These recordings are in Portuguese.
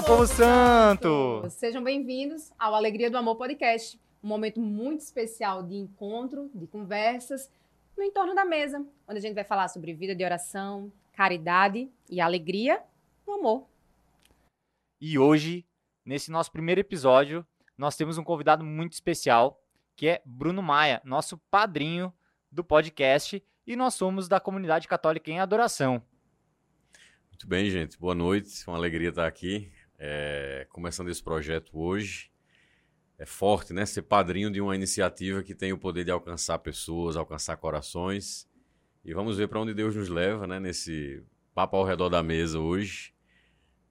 Fala, povo santo! Sejam bem-vindos ao Alegria do Amor Podcast, um momento muito especial de encontro, de conversas, no entorno da mesa, onde a gente vai falar sobre vida de oração, caridade e alegria no amor. E hoje, nesse nosso primeiro episódio, nós temos um convidado muito especial, que é Bruno Maia, nosso padrinho do podcast, e nós somos da comunidade católica em adoração. Muito bem, gente. Boa noite. Uma alegria estar aqui. É, começando esse projeto hoje. É forte, né? Ser padrinho de uma iniciativa que tem o poder de alcançar pessoas, alcançar corações. E vamos ver para onde Deus nos leva, né? Nesse papo ao redor da mesa hoje.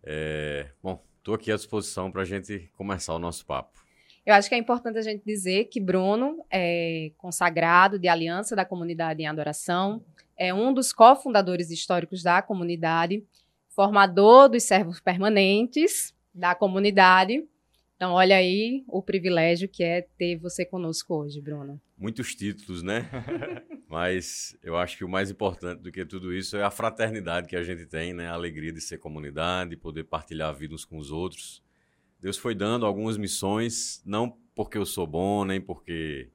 É, bom, estou aqui à disposição para a gente começar o nosso papo. Eu acho que é importante a gente dizer que Bruno é consagrado de aliança da comunidade em adoração, é um dos cofundadores históricos da comunidade, formador dos servos permanentes da comunidade. Então, olha aí o privilégio que é ter você conosco hoje, Bruno. Muitos títulos, né? Mas eu acho que o mais importante do que tudo isso é a fraternidade que a gente tem, né? A alegria de ser comunidade, poder partilhar a vida uns com os outros. Deus foi dando algumas missões, não porque eu sou bom, nem porque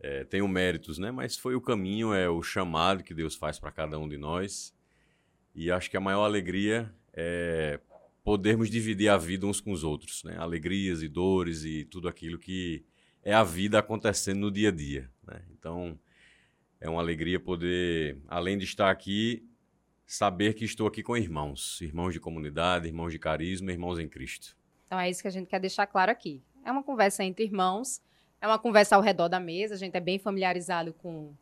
é, tenho méritos, né? Mas foi o caminho, é o chamado que Deus faz para cada um de nós. E acho que a maior alegria é podermos dividir a vida uns com os outros, né? Alegrias e dores e tudo aquilo que é a vida acontecendo no dia a dia, né? Então, é uma alegria poder, além de estar aqui, saber que estou aqui com irmãos, irmãos de comunidade, irmãos de carisma, irmãos em Cristo. Então é isso que a gente quer deixar claro aqui. É uma conversa entre irmãos, é uma conversa ao redor da mesa, a gente é bem familiarizado com,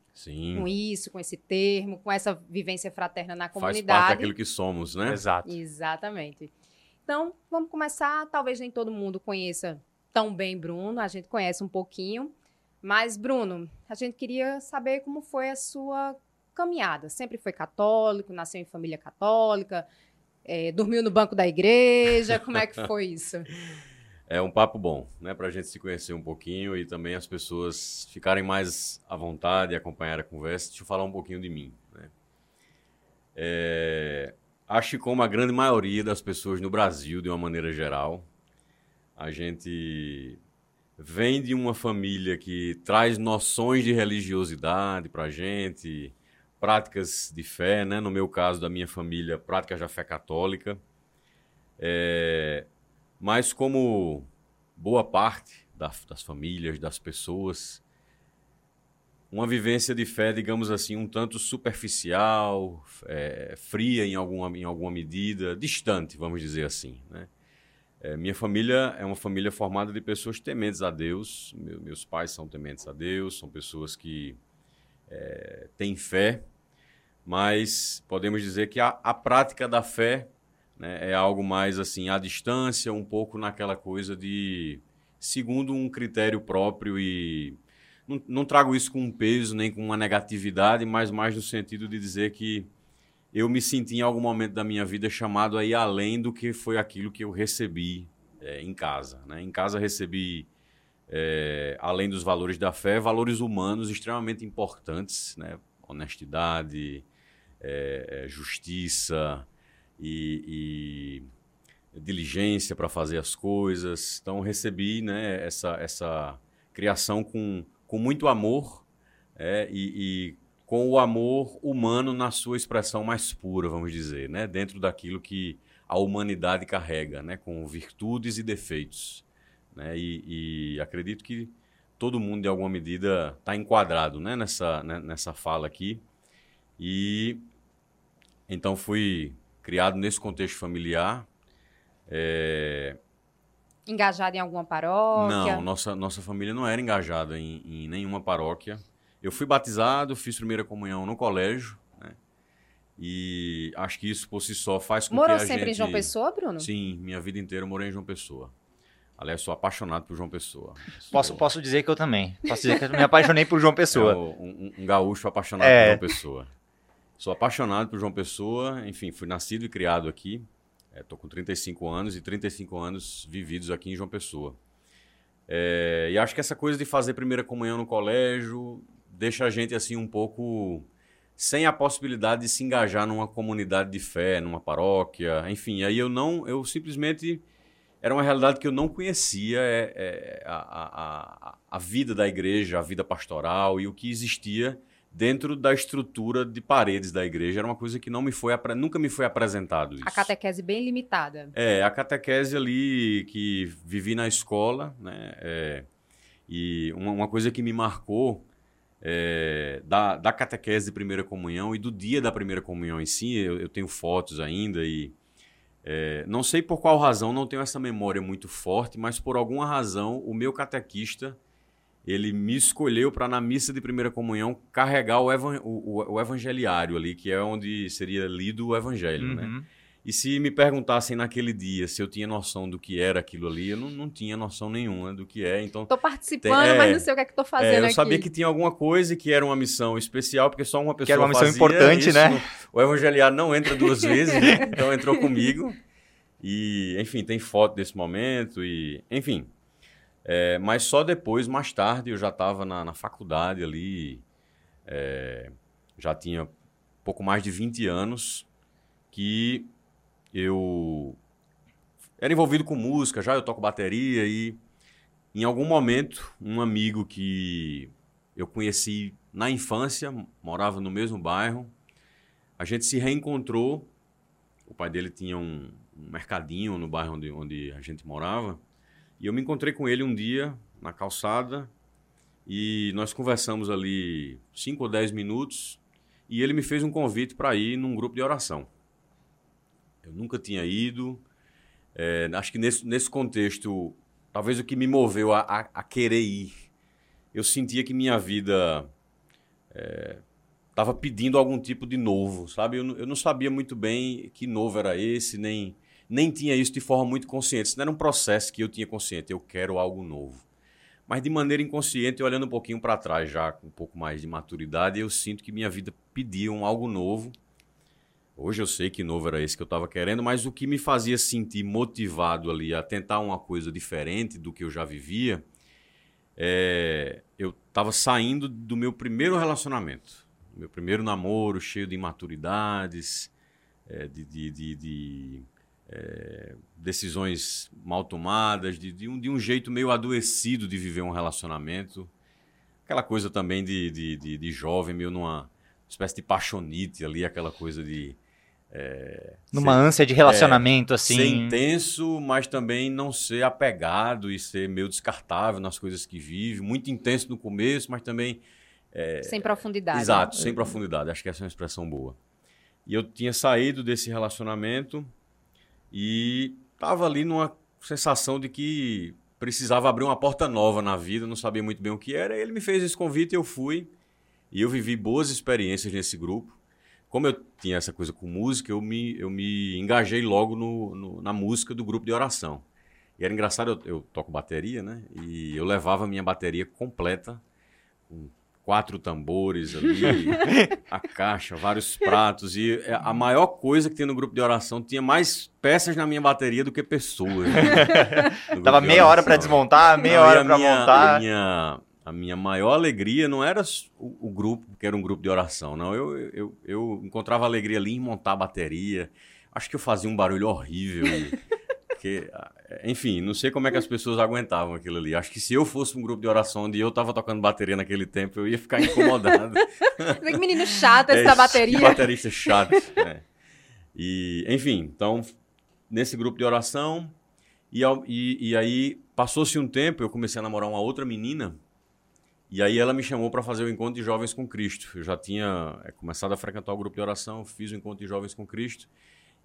com isso, com esse termo, com essa vivência fraterna na comunidade. Faz parte daquilo que somos, né? Exato. Exatamente. Então, vamos começar. Talvez nem todo mundo conheça tão bem Bruno, a gente conhece um pouquinho. Mas, Bruno, a gente queria saber como foi a sua caminhada. Sempre foi católico, nasceu em família católica, é, dormiu no banco da igreja? Como é que foi isso? É um papo bom, né? Para a gente se conhecer um pouquinho e também as pessoas ficarem mais à vontade e acompanhar a conversa. Deixa eu falar um pouquinho de mim. Né? É, acho que como a grande maioria das pessoas no Brasil, de uma maneira geral, a gente vem de uma família que traz noções de religiosidade para a gente, práticas de fé, né? no meu caso, da minha família, práticas da fé católica. É, mas como boa parte da, das famílias, das pessoas, uma vivência de fé, digamos assim, um tanto superficial, é, fria em alguma, em alguma medida, distante, vamos dizer assim. Né? É, minha família é uma família formada de pessoas tementes a Deus. Meu, meus pais são tementes a Deus, são pessoas que é, têm fé mas podemos dizer que a, a prática da fé né, é algo mais assim à distância, um pouco naquela coisa de segundo um critério próprio e não, não trago isso com um peso nem com uma negatividade, mas mais no sentido de dizer que eu me senti em algum momento da minha vida chamado a ir além do que foi aquilo que eu recebi é, em casa. Né? Em casa recebi, é, além dos valores da fé, valores humanos extremamente importantes, né? honestidade, é, é, justiça e, e diligência para fazer as coisas. Então recebi né, essa, essa criação com, com muito amor é, e, e, com o amor humano na sua expressão mais pura, vamos dizer, né, dentro daquilo que a humanidade carrega, né, com virtudes e defeitos. Né, e, e acredito que todo mundo, de alguma medida, está enquadrado né, nessa, né, nessa fala aqui. E então fui criado nesse contexto familiar. É... Engajado em alguma paróquia? Não, nossa, nossa família não era engajada em, em nenhuma paróquia. Eu fui batizado, fiz primeira comunhão no colégio, né? E acho que isso por si só faz com Morou que a gente... Morou sempre em João Pessoa, Bruno? Sim, minha vida inteira eu morei em João Pessoa. Aliás, sou apaixonado por João Pessoa. Posso, posso dizer que eu também. Posso dizer que eu me apaixonei por João Pessoa. É, um, um, gaúcho apaixonado é. por João Pessoa. Sou apaixonado por João Pessoa, enfim, fui nascido e criado aqui. Estou é, com 35 anos e 35 anos vividos aqui em João Pessoa. É, e acho que essa coisa de fazer primeira comunhão no colégio deixa a gente assim um pouco sem a possibilidade de se engajar numa comunidade de fé, numa paróquia, enfim. Aí eu não, eu simplesmente era uma realidade que eu não conhecia é, é, a, a, a, vida da igreja, a vida pastoral e o que existia dentro da estrutura de paredes da igreja. Era uma coisa que não me foi nunca me foi apresentado isso. A catequese bem limitada. É, a catequese ali que vivi na escola, né? É, e uma, uma, coisa que me marcou é, da, da catequese de primeira comunhão e do dia da primeira comunhão em si, eu, eu tenho fotos ainda e é, não sei por qual razão, não tenho essa memória muito forte, mas por alguma razão o meu catequista ele me escolheu para na missa de primeira comunhão carregar o, evan o, o, evangeliário ali, que é onde seria lido o evangelho, né? uhum. né? E se me perguntassem naquele dia se eu tinha noção do que era aquilo ali, eu não, não tinha noção nenhuma do que é. Então, tô participando, tem, é, mas não sei o que é que tô fazendo é, eu aqui. sabia que tinha alguma coisa e que era uma missão especial, porque só uma pessoa Que era uma missão fazia importante, isso. né? O evangeliário não entra duas vezes, né? então entrou comigo. E, enfim, tem foto desse momento e, enfim, é, mas só depois, mais tarde, eu já estava na, na, faculdade ali, é, já tinha pouco mais de 20 anos, que eu era envolvido com música, já eu toco bateria e em algum momento um amigo que eu conheci na infância, morava no mesmo bairro, a gente se reencontrou. O pai dele tinha um, mercadinho no bairro onde, onde a gente morava. E eu me encontrei com ele um dia na calçada e nós conversamos ali 5 ou 10 minutos e ele me fez um convite para ir num grupo de oração. Eu nunca tinha ido. É, acho que nesse, nesse contexto, talvez o que me moveu a, a, a querer ir, eu sentia que minha vida estava é, pedindo algum tipo de novo, sabe? Eu, eu não sabia muito bem que novo era esse, nem nem tinha isso de forma muito consciente. Isso não era um processo que eu tinha consciente, eu quero algo novo. Mas de maneira inconsciente, olhando um pouquinho para trás, já com um pouco mais de maturidade, eu sinto que minha vida pedia um algo novo. Hoje eu sei que novo era esse que eu estava querendo, mas o que me fazia sentir motivado ali a tentar uma coisa diferente do que eu já vivia, é, eu estava saindo do meu primeiro relacionamento, meu primeiro namoro cheio de imaturidades, é, de, de, de, de é, decisões mal tomadas, de, de, um, de um jeito meio adoecido de viver um relacionamento. Aquela coisa também de, de, de, de jovem, meio numa espécie de paixonite ali, aquela coisa de. É, Numa ser, ânsia de relacionamento, é, assim. Ser intenso, mas também não ser apegado e ser meio descartável nas coisas que vive. Muito intenso no começo, mas também. É, sem profundidade. Exato, sem profundidade. Acho que essa é uma expressão boa. E eu tinha saído desse relacionamento e estava ali numa sensação de que precisava abrir uma porta nova na vida, não sabia muito bem o que era. Ele me fez esse convite, eu fui e eu vivi boas experiências nesse grupo. Como eu tinha essa coisa com música, eu me, eu me engajei logo no, no na música do grupo de oração. E era engraçado, eu, eu toco bateria, né? E eu levava a minha bateria completa, com quatro tambores ali, a caixa, vários pratos. E é, a maior coisa que tinha no grupo de oração tinha mais peças na minha bateria do que pessoas. Né? Tava meia hora para desmontar, meia não, hora para montar. A minha, a minha maior alegria não era o, o, grupo, que era um grupo de oração, não. Eu, eu, eu encontrava alegria ali em montar a bateria. Acho que eu fazia um barulho horrível. Porque, enfim, não sei como é que as pessoas aguentavam aquilo ali. Acho que se eu fosse um grupo de oração onde eu estava tocando bateria naquele tempo, eu ia ficar incomodado. que menino chato essa é, bateria. Que baterista chato. É. E, enfim, então, nesse grupo de oração, e, e, e aí passou-se um tempo, eu comecei a namorar uma outra menina, e aí ela me chamou para fazer o encontro de jovens com Cristo. Eu já tinha é, começado a frequentar o grupo de oração, fiz o encontro de jovens com Cristo.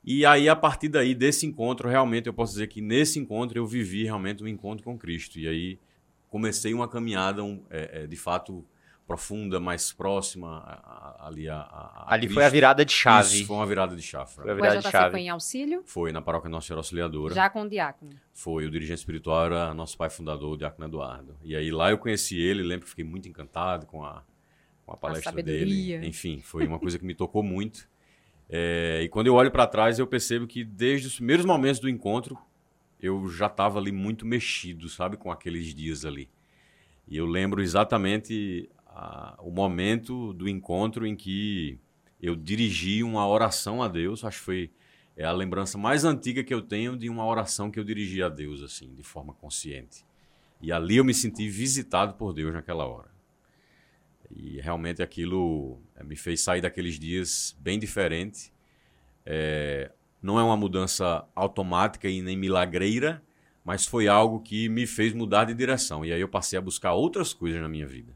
E aí, a partir daí, desse encontro, realmente eu posso dizer que nesse encontro eu vivi realmente um encontro com Cristo. E aí comecei uma caminhada, um, é, é, de fato, profunda, mais próxima ali a, a, Ali Cristo. foi a virada de chave. Isso, foi uma virada de chave. Foi a virada de chave. foi em auxílio? Foi, na paróquia Nossa Senhora Auxiliadora. Já com o diácono? Foi, o dirigente espiritual era nosso pai fundador, o diácono Eduardo. E aí lá eu conheci ele, lembro que fiquei muito encantado com a, com a palestra a dele. Enfim, foi uma coisa que me tocou muito. É, e quando eu olho para trás, eu percebo que desde os primeiros momentos do encontro, eu já estava ali muito mexido, sabe, com aqueles dias ali. E eu lembro exatamente a, o momento do encontro em que eu dirigi uma oração a Deus, acho que foi é a lembrança mais antiga que eu tenho de uma oração que eu dirigi a Deus, assim, de forma consciente. E ali eu me senti visitado por Deus naquela hora. E realmente aquilo é, me fez sair daqueles dias bem diferente. É, não é uma mudança automática e nem milagreira, mas foi algo que me fez mudar de direção. E aí eu passei a buscar outras coisas na minha vida.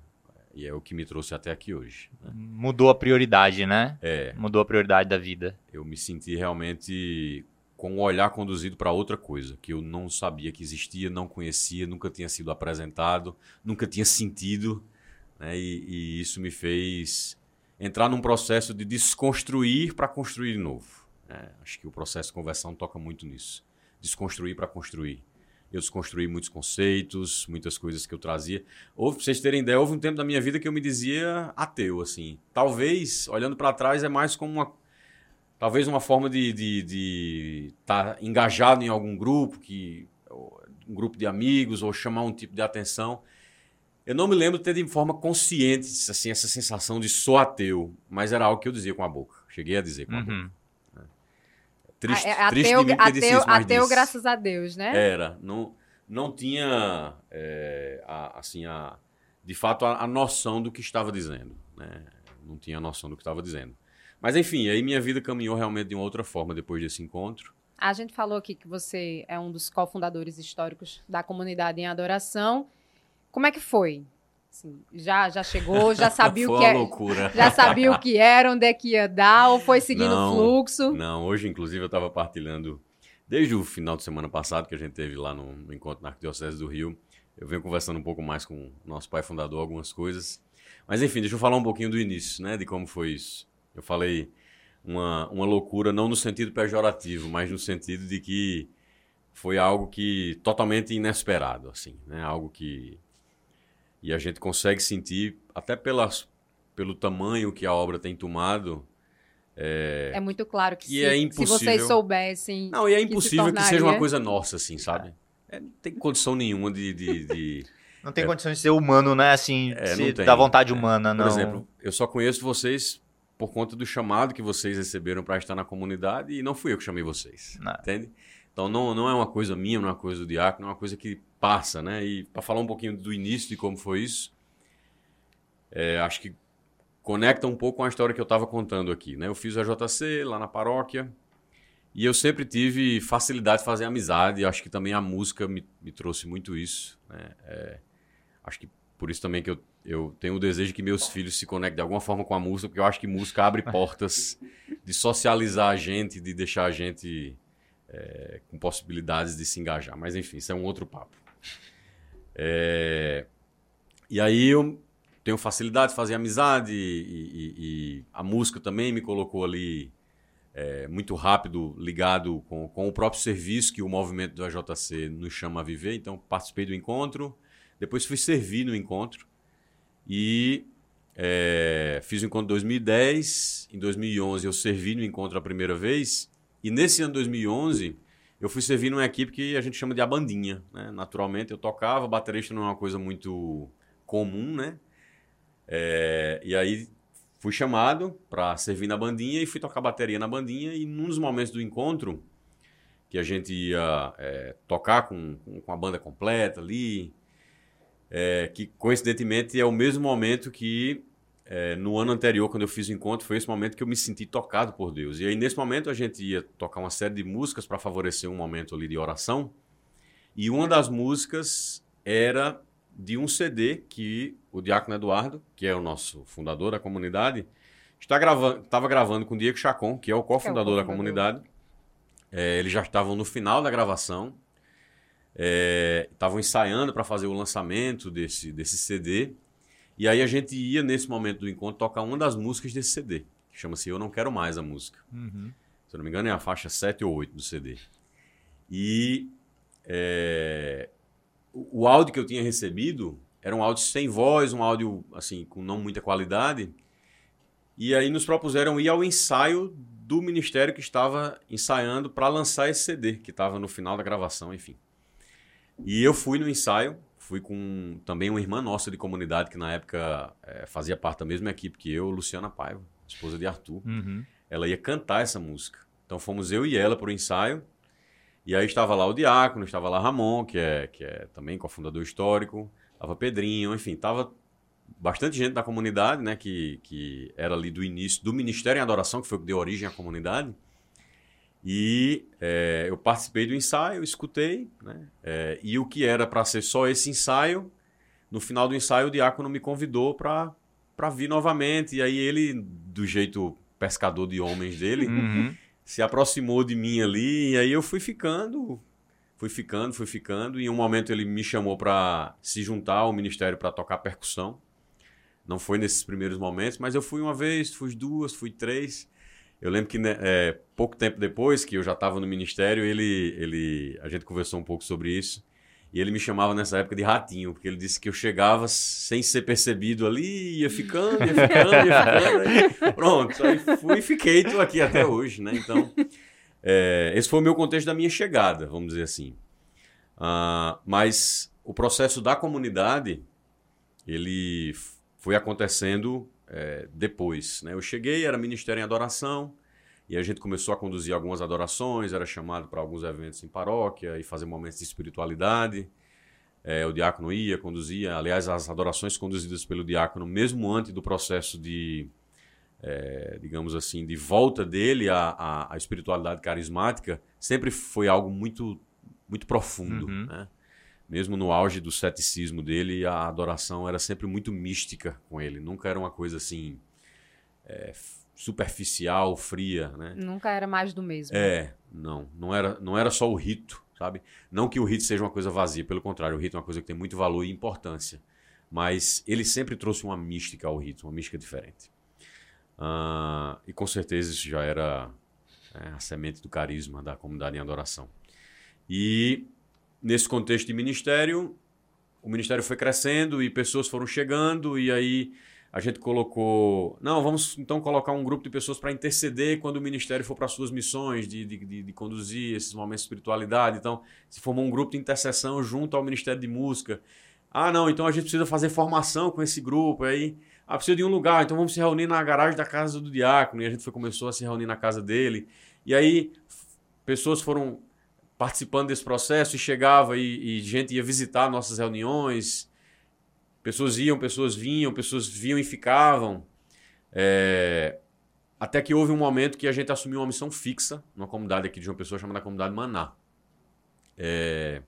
E é o que me trouxe até aqui hoje. Né? Mudou a prioridade, né? É. Mudou a prioridade da vida. Eu me senti realmente com o olhar conduzido para outra coisa, que eu não sabia que existia, não conhecia, nunca tinha sido apresentado, nunca tinha sentido. Né? E, e isso me fez entrar num processo de desconstruir para construir de novo. É, acho que o processo de conversão toca muito nisso. Desconstruir para construir eu desconstruí muitos conceitos, muitas coisas que eu trazia. Houve, pra vocês terem ideia, houve um tempo da minha vida que eu me dizia ateu, assim. Talvez, olhando para trás, é mais como uma... Talvez uma forma de estar tá engajado em algum grupo, que um grupo de amigos, ou chamar um tipo de atenção. Eu não me lembro de ter de forma consciente assim, essa sensação de sou ateu, mas era algo que eu dizia com a boca. Cheguei a dizer com a uhum. boca. Triste, ah, é, triste ateu, de mim ateu, disse isso, mas ateu disse. graças a Deus, né? Era. Não, não tinha, é, a, assim, a, de fato, a, a, noção do que estava dizendo. Né? Não tinha a noção do que estava dizendo. Mas, enfim, aí minha vida caminhou realmente de uma outra forma depois desse encontro. A gente falou aqui que você é um dos cofundadores históricos da comunidade em adoração. Como é que foi? Assim, já, já chegou, já sabia o que era. É, loucura. Já sabia o que era, onde é que ia dar, ou foi seguindo o fluxo? Não, hoje, inclusive, eu estava partilhando, desde o final de semana passado, que a gente teve lá no, no encontro na Arquidiocese do Rio, eu venho conversando um pouco mais com o nosso pai fundador, algumas coisas. Mas enfim, deixa eu falar um pouquinho do início, né? De como foi isso. Eu falei uma, uma loucura, não no sentido pejorativo, mas no sentido de que foi algo que totalmente inesperado, assim, né? Algo que e a gente consegue sentir, até pelas, pelo tamanho que a obra tem tomado. É, é muito claro que, que se, é impossível... se vocês soubessem. Não, e é impossível que, tornaria... que seja uma coisa nossa, assim, sabe? É, não tem condição nenhuma de. de, de... Não tem é, condição de ser humano, né? Assim, é, se da vontade humana, não. Por exemplo, eu só conheço vocês por conta do chamado que vocês receberam para estar na comunidade e não fui eu que chamei vocês. Não. Entende? Então não, não é uma coisa minha, não é uma coisa do diácono, é uma coisa que passa, né? E para falar um pouquinho do início de como foi isso, é, acho que conecta um pouco com a história que eu estava contando aqui, né? Eu fiz a JC lá na paróquia e eu sempre tive facilidade de fazer amizade. Acho que também a música me, me trouxe muito isso, né? É, acho que por isso também que eu, eu tenho o desejo que meus filhos se conectem de alguma forma com a música, porque eu acho que música abre portas de socializar a gente, de deixar a gente é, com possibilidades de se engajar. Mas enfim, isso é um outro papo. É... E aí eu tenho facilidade de fazer amizade e, e, e a música também me colocou ali é, muito rápido ligado com, com o próprio serviço que o movimento do AJC nos chama a viver. Então participei do encontro, depois fui servir no encontro e é, fiz o encontro em 2010. Em 2011 eu servi no encontro a primeira vez e nesse ano 2011 eu fui servir numa equipe que a gente chama de a bandinha. Né? Naturalmente, eu tocava, baterista não é uma coisa muito comum, né? É, e aí fui chamado para servir na bandinha e fui tocar bateria na bandinha. E num dos momentos do encontro, que a gente ia é, tocar com, com a banda completa ali, é, que coincidentemente é o mesmo momento que é, no ano anterior, quando eu fiz o encontro, foi esse momento que eu me senti tocado por Deus. E aí, nesse momento, a gente ia tocar uma série de músicas para favorecer um momento ali de oração. E uma das músicas era de um CD que o Diácono Eduardo, que é o nosso fundador da comunidade, está gravando, estava gravando com o Diego Chacon, que é o cofundador é da comunidade. É, eles já estavam no final da gravação, é, estavam ensaiando para fazer o lançamento desse, desse CD. E aí a gente ia, nesse momento do encontro, tocar uma das músicas desse CD, que chama-se Eu Não Quero Mais a Música. Uhum. Se eu não me engano, é a faixa 7 ou 8 do CD. E é, o, áudio que eu tinha recebido era um áudio sem voz, um áudio assim com não muita qualidade. E aí nos propuseram ir ao ensaio do ministério que estava ensaiando para lançar esse CD, que estava no final da gravação, enfim. E eu fui no ensaio, fui com também uma irmã nossa de comunidade que na época é, fazia parte da mesma equipe que eu, Luciana Paiva, esposa de Arthur. Uhum. Ela ia cantar essa música. Então fomos eu e ela para o ensaio. E aí estava lá o Diácono, estava lá Ramon, que é, que é também cofundador histórico, estava Pedrinho, enfim, estava bastante gente da comunidade, né, que, que era ali do início do Ministério em Adoração, que foi o que deu origem à comunidade. E é, eu participei do ensaio, escutei, né, é, e o que era para ser só esse ensaio, no final do ensaio o diácono me convidou para vir novamente, e aí ele, do jeito pescador de homens dele, uhum. se aproximou de mim ali, e aí eu fui ficando, fui ficando, fui ficando, e em um momento ele me chamou para se juntar ao ministério para tocar percussão. Não foi nesses primeiros momentos, mas eu fui uma vez, fui duas, fui três. Eu lembro que né, é, pouco tempo depois que eu já estava no ministério, ele, ele, a gente conversou um pouco sobre isso. E ele me chamava nessa época de ratinho, porque ele disse que eu chegava sem ser percebido ali, ia ficando, ia ficando, ia ficando. Aí, pronto, aí fui e fiquei, estou aqui até hoje, né? Então, é, esse foi o meu contexto da minha chegada, vamos dizer assim. Uh, mas o processo da comunidade, ele foi acontecendo é, depois. Né? Eu cheguei, era ministério em adoração, e a gente começou a conduzir algumas adorações, era chamado para alguns eventos em paróquia e fazer momentos de espiritualidade. É, o diácono ia, conduzia. Aliás, as adorações conduzidas pelo diácono, mesmo antes do processo de, é, digamos assim, de volta dele à, à, à, espiritualidade carismática, sempre foi algo muito, muito profundo. Uhum. Né? Mesmo no auge do ceticismo dele, a adoração era sempre muito mística com ele. Nunca era uma coisa assim é, superficial, fria, né? Nunca era mais do mesmo. É, não, não era, não era só o rito, sabe? Não que o rito seja uma coisa vazia, pelo contrário, o rito é uma coisa que tem muito valor e importância. Mas ele sempre trouxe uma mística ao rito, uma mística diferente. Uh, e com certeza isso já era é, a semente do carisma da comunidade em adoração. E nesse contexto de ministério, o ministério foi crescendo e pessoas foram chegando, e aí a gente colocou. Não, vamos então colocar um grupo de pessoas para interceder quando o ministério for para suas missões, de, de, de, conduzir esses momentos de espiritualidade. Então, se formou um grupo de intercessão junto ao Ministério de Música. Ah, não, então a gente precisa fazer formação com esse grupo. Aí, ah, precisa de um lugar, então vamos se reunir na garagem da casa do diácono. E a gente foi, começou a se reunir na casa dele. E aí, pessoas foram participando desse processo e chegava e, e gente ia visitar nossas reuniões. Pessoas iam, pessoas vinham, pessoas vinham e ficavam. É... Até que houve um momento que a gente assumiu uma missão fixa numa comunidade aqui de uma pessoa chamada Comunidade Maná. É...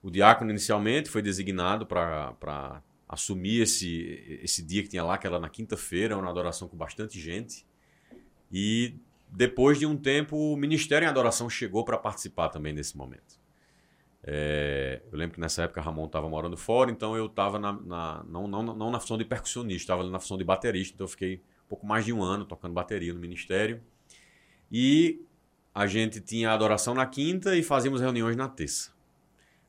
O diácono inicialmente foi designado para assumir esse, esse dia que tinha lá, que era na quinta-feira, uma adoração com bastante gente. E depois de um tempo, o Ministério em Adoração chegou para participar também desse momento. É, eu lembro que nessa época Ramon estava morando fora, então eu estava na, na, não, não, não na função de percussionista, estava na função de baterista, então eu fiquei um pouco mais de um ano tocando bateria no Ministério. E a gente tinha adoração na quinta e fazíamos reuniões na terça,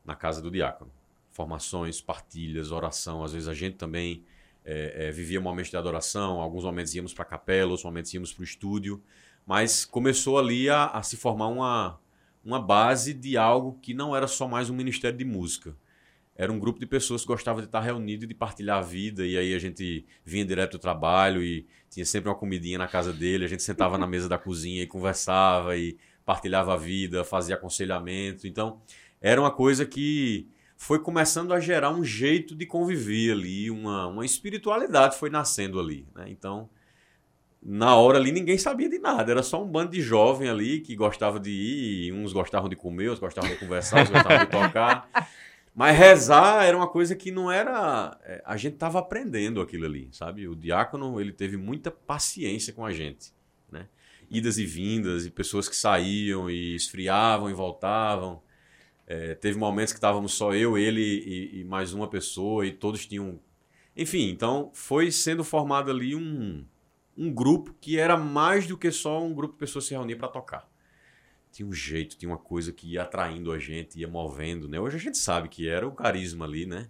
na casa do diácono. Formações, partilhas, oração, às vezes a gente também é, é, vivia momentos de adoração, alguns momentos íamos para a capela, outros momentos íamos para o estúdio. Mas começou ali a, a se formar uma, uma base de algo que não era só mais um ministério de música. Era um grupo de pessoas que gostavam de estar reunido e de partilhar a vida. E aí a gente vinha direto do trabalho e tinha sempre uma comidinha na casa dele. A gente sentava na mesa da cozinha e conversava e partilhava a vida, fazia aconselhamento. Então, era uma coisa que foi começando a gerar um jeito de conviver ali, uma, uma espiritualidade foi nascendo ali. Né? Então, na hora ali ninguém sabia de nada, era só um bando de jovem ali que gostava de ir, uns gostavam de comer, outros gostavam de conversar, outros gostavam de tocar. Mas rezar era uma coisa que não era. É, a gente estava aprendendo aquilo ali, sabe? O diácono ele teve muita paciência com a gente, né? Idas e vindas, e pessoas que saíam e esfriavam e voltavam. É, teve momentos que estávamos só eu, ele e, e mais uma pessoa, e todos tinham. Enfim, então foi sendo formado ali um, um grupo que era mais do que só um grupo de pessoas se reunir para tocar. Tinha um jeito, tinha uma coisa que ia atraindo a gente, ia movendo, né? Hoje a gente sabe que era o carisma ali, né?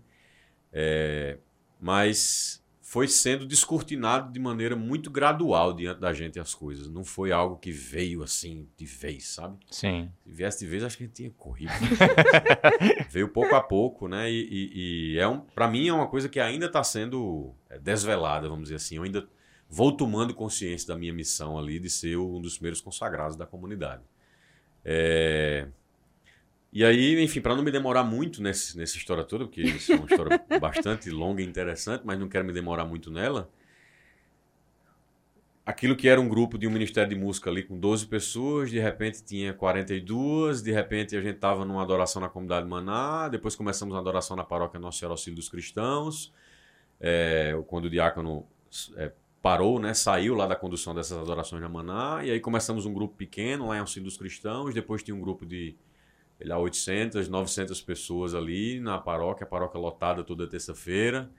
É, mas foi sendo descortinado de maneira muito gradual diante da gente as coisas. Não foi algo que veio assim de vez, sabe? Sim. Se viesse de vez, acho que a gente tinha corrido. veio pouco a pouco, né? E, e, e é um, para mim é uma coisa que ainda está sendo é, desvelada, vamos dizer assim. Eu ainda vou tomando consciência da minha missão ali de ser um dos primeiros consagrados da comunidade. É... E aí, enfim, para não me demorar muito nesse, nessa história toda, porque isso é uma história bastante longa e interessante, mas não quero me demorar muito nela. Aquilo que era um grupo de um ministério de música ali com 12 pessoas, de repente tinha 42, de repente a gente estava numa adoração na comunidade Maná, depois começamos a adoração na paróquia Nossa Senhora Auxílio dos Cristãos, é, quando o diácono é, parou, né, saiu lá da condução dessas adorações na Maná, e aí começamos um grupo pequeno lá em Auxílio dos Cristãos, depois tinha um grupo de há 800, 900 pessoas ali na paróquia, a paróquia lotada toda terça-feira.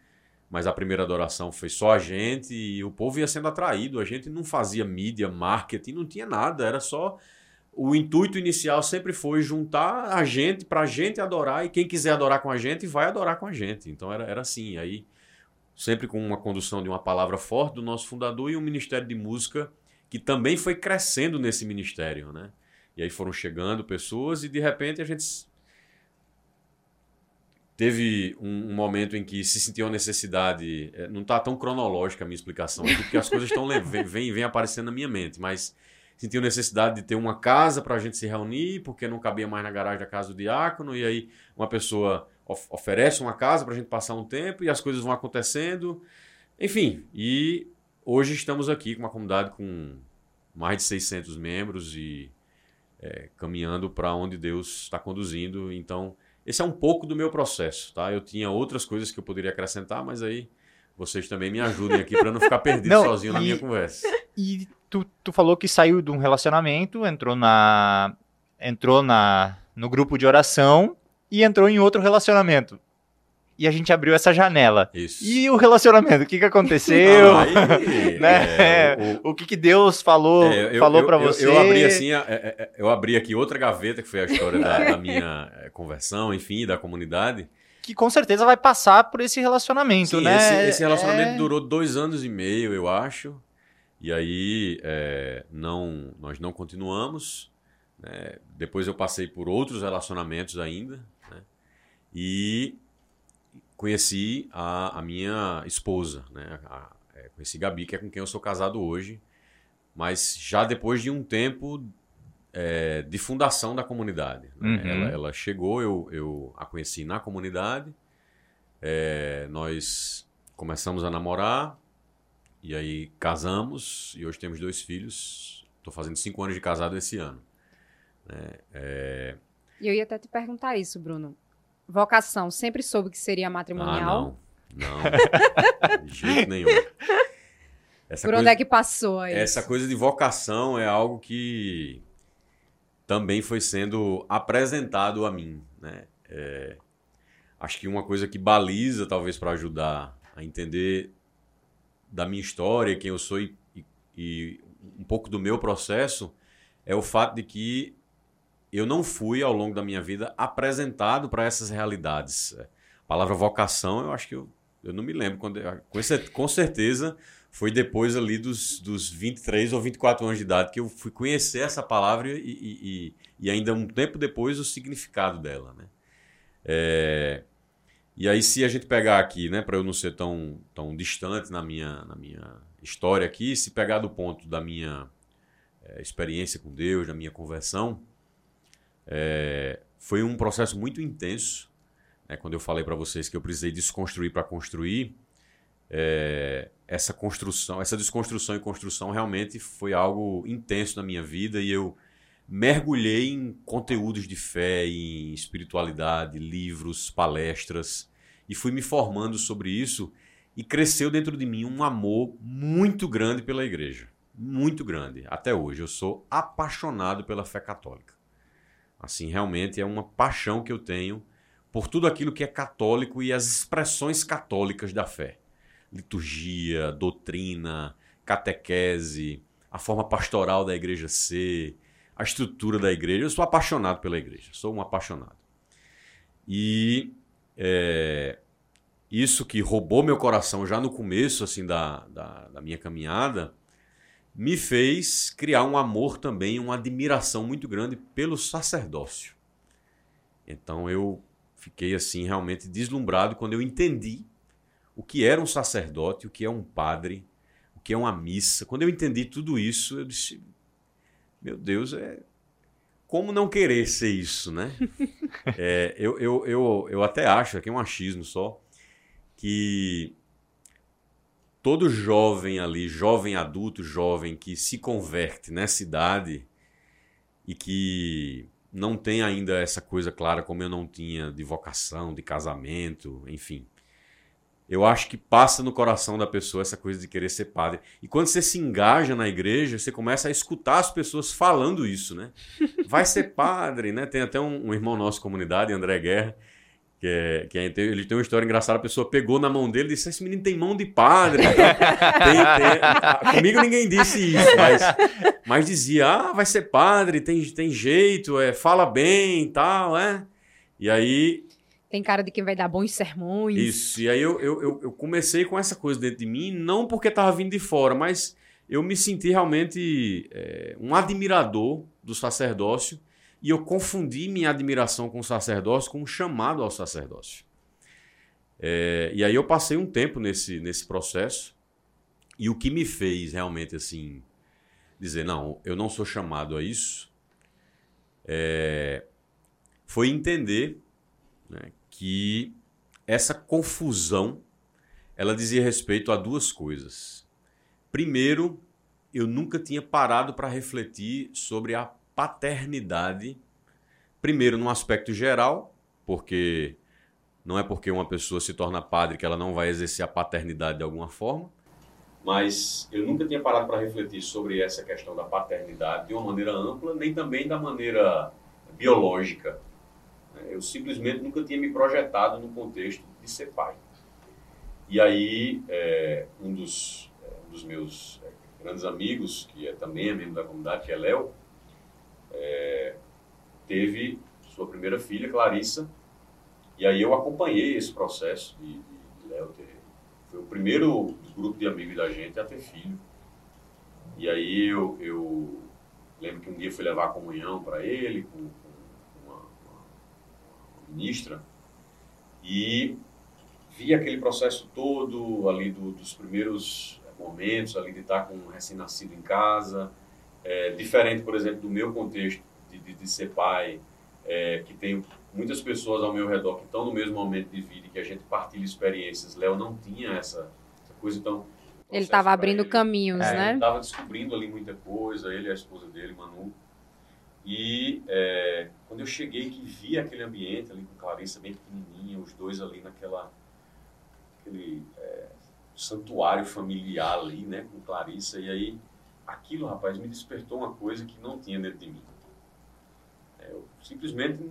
Mas a primeira adoração foi só a gente e o povo ia sendo atraído. A gente não fazia mídia, marketing, não tinha nada. Era só. O intuito inicial sempre foi juntar a gente para a gente adorar e quem quiser adorar com a gente vai adorar com a gente. Então era, era assim. Aí, sempre com uma condução de uma palavra forte do nosso fundador e um ministério de música que também foi crescendo nesse ministério, né? E aí foram chegando pessoas e de repente a gente teve um, um momento em que se sentiu a necessidade. É, não está tão cronológica a minha explicação porque as coisas estão vem, vem, vem aparecendo na minha mente, mas sentiu necessidade de ter uma casa para a gente se reunir, porque não cabia mais na garagem da casa do diácono, e aí uma pessoa of oferece uma casa para a gente passar um tempo e as coisas vão acontecendo. Enfim, e hoje estamos aqui com uma comunidade com mais de 600 membros e é, caminhando para onde Deus está conduzindo. Então, esse é um pouco do meu processo, tá? Eu tinha outras coisas que eu poderia acrescentar, mas aí vocês também me ajudem aqui para não ficar perdido não, sozinho e, na minha conversa. E tu, tu falou que saiu de um relacionamento, entrou na entrou na no grupo de oração e entrou em outro relacionamento e a gente abriu essa janela. Isso. E o relacionamento, o que, que aconteceu? Aí, né? É, o, o, que, que Deus falou, é, falou para você? Eu, eu, abri assim, é, é, é, eu abri aqui outra gaveta que foi a história da, da minha conversão, enfim, da comunidade. Que com certeza vai passar por esse relacionamento, Sim, né? Esse, esse relacionamento durou dois anos e meio, eu acho. E aí não, nós não continuamos. Né? Depois eu passei por outros relacionamentos ainda. E conheci a, a minha esposa, né? A, é, conheci Gabi, que é com quem eu sou casado hoje, mas já depois de um tempo é, de fundação da comunidade. Né? Uhum. Ela, ela, chegou, eu, eu a conheci na comunidade, é, nós começamos a namorar, e aí casamos, e hoje temos dois filhos. Estou fazendo cinco anos de casado esse ano. Né? É... Eu ia até te perguntar isso, Bruno vocação, sempre soube que seria matrimonial? Ah, não. Não. de jeito nenhum. Essa Por coisa, onde é que passou aí? Essa coisa de vocação é algo que também foi sendo apresentado a mim, né? É, acho que uma coisa que baliza, talvez, para ajudar a entender da minha história, quem eu sou e, e, e um pouco do meu processo, é o fato de que eu não fui, ao longo da minha vida, apresentado para essas realidades. A palavra vocação, eu acho que eu, eu não me lembro. Quando, com certeza foi depois ali dos, dos 23 ou 24 anos de idade que eu fui conhecer essa palavra e, e, e ainda um tempo depois o significado dela. Né? É, e aí, se a gente pegar aqui, né, para eu não ser tão, tão distante na minha, na minha história aqui, se pegar do ponto da minha é, experiência com Deus, da minha conversão, é, foi um processo muito intenso. Né? Quando eu falei para vocês que eu precisei desconstruir para construir, é, essa construção, essa desconstrução e construção realmente foi algo intenso na minha vida e eu mergulhei em conteúdos de fé, em espiritualidade, livros, palestras e fui me formando sobre isso e cresceu dentro de mim um amor muito grande pela igreja, muito grande. Até hoje eu sou apaixonado pela fé católica. Assim, realmente é uma paixão que eu tenho por tudo aquilo que é católico e as expressões católicas da fé. Liturgia, doutrina, catequese, a forma pastoral da igreja ser, a estrutura da igreja. Eu sou apaixonado pela igreja, sou um apaixonado. E é, isso que roubou meu coração já no começo assim da, da, da minha caminhada me fez criar um amor também, uma admiração muito grande pelo sacerdócio. Então eu fiquei assim realmente deslumbrado quando eu entendi o que era um sacerdote, o que é um padre, o que é uma missa. Quando eu entendi tudo isso, eu disse: meu Deus, é. Como não querer ser isso, né? é, eu, eu, eu, eu até acho, aqui é um achismo só, que todo jovem ali, jovem adulto, jovem que se converte nessa idade e que não tem ainda essa coisa clara como eu não tinha de vocação, de casamento, enfim eu acho que passa no coração da pessoa essa coisa de querer ser padre. E quando você se engaja na igreja, você começa a escutar as pessoas falando isso, né? Vai ser padre, né? Tem até um, um irmão nosso comunidade, André Guerra, que, é, que é, ele tem uma história engraçada. A pessoa pegou na mão dele e disse: Esse menino tem mão de padre. tem, tem... Comigo ninguém disse isso, mas, mas dizia: Ah, vai ser padre, tem, tem jeito, é, fala bem e tal, é. E aí tem cara de quem vai dar bons sermões. Isso. E aí eu, eu, eu comecei com essa coisa dentro de mim, não porque estava vindo de fora, mas eu me senti realmente é, um admirador do sacerdócio e eu confundi minha admiração com o sacerdócio com um chamado ao sacerdócio. É, e aí eu passei um tempo nesse, nesse processo e o que me fez realmente assim dizer não, eu não sou chamado a isso, é, foi entender né, que essa confusão ela dizia respeito a duas coisas. Primeiro, eu nunca tinha parado para refletir sobre a paternidade, primeiro no aspecto geral, porque não é porque uma pessoa se torna padre que ela não vai exercer a paternidade de alguma forma, mas eu nunca tinha parado para refletir sobre essa questão da paternidade de uma maneira ampla, nem também da maneira biológica. Eu simplesmente nunca tinha me projetado no contexto de ser pai. E aí, é, um, dos, é, um, dos, meus é, grandes amigos, que é também membro da comunidade, que é Léo, é, teve sua primeira filha, Clarissa, e aí eu acompanhei esse processo de, de, de Léo ter. Foi o primeiro grupo de amigos da gente a ter filho. E aí eu, eu lembro que um dia fui levar a comunhão para ele, com, ministra, e vi aquele processo todo ali do, dos primeiros momentos, ali de estar com um recém-nascido em casa, é, diferente, por exemplo, do meu contexto de, de, de ser pai, é, que tem muitas pessoas ao meu redor que estão no mesmo momento de vida e que a gente partilha experiências. Léo não tinha essa, essa coisa, então... Ele estava abrindo ele, caminhos, é, né? Ele estava descobrindo ali muita coisa, ele e a esposa dele, Manu. E é, quando eu cheguei que vi aquele ambiente ali com Clarissa bem pequenininha, os dois ali naquela aquele é, santuário familiar ali, né, com Clarissa, e aí aquilo, rapaz, me despertou uma coisa que não tinha dentro de mim. É, eu simplesmente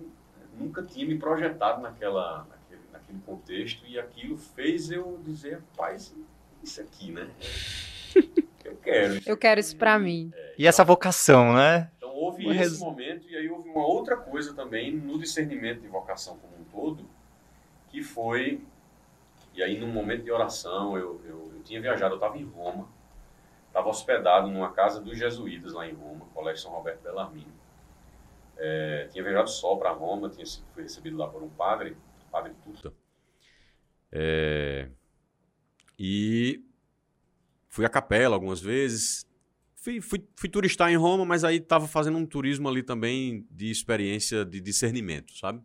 nunca tinha me projetado naquela, naquele, naquele contexto e aquilo fez eu dizer, rapaz, isso aqui, né? Eu quero. Eu quero isso para mim. É, e essa vocação, né? houve esse res... momento, e aí houve uma outra coisa também no discernimento de vocação como um todo, que foi, e aí num momento de oração, eu, eu, eu tinha viajado, eu estava em Roma, estava hospedado numa casa dos jesuítas lá em Roma, Colégio São Roberto Bellarmino. É, tinha viajado só para Roma, tinha fui recebido lá por um padre, padre Tuta. É, e fui à capela algumas vezes, fui, fui, fui turistar em Roma, mas aí estava fazendo um turismo ali também de experiência de discernimento, sabe?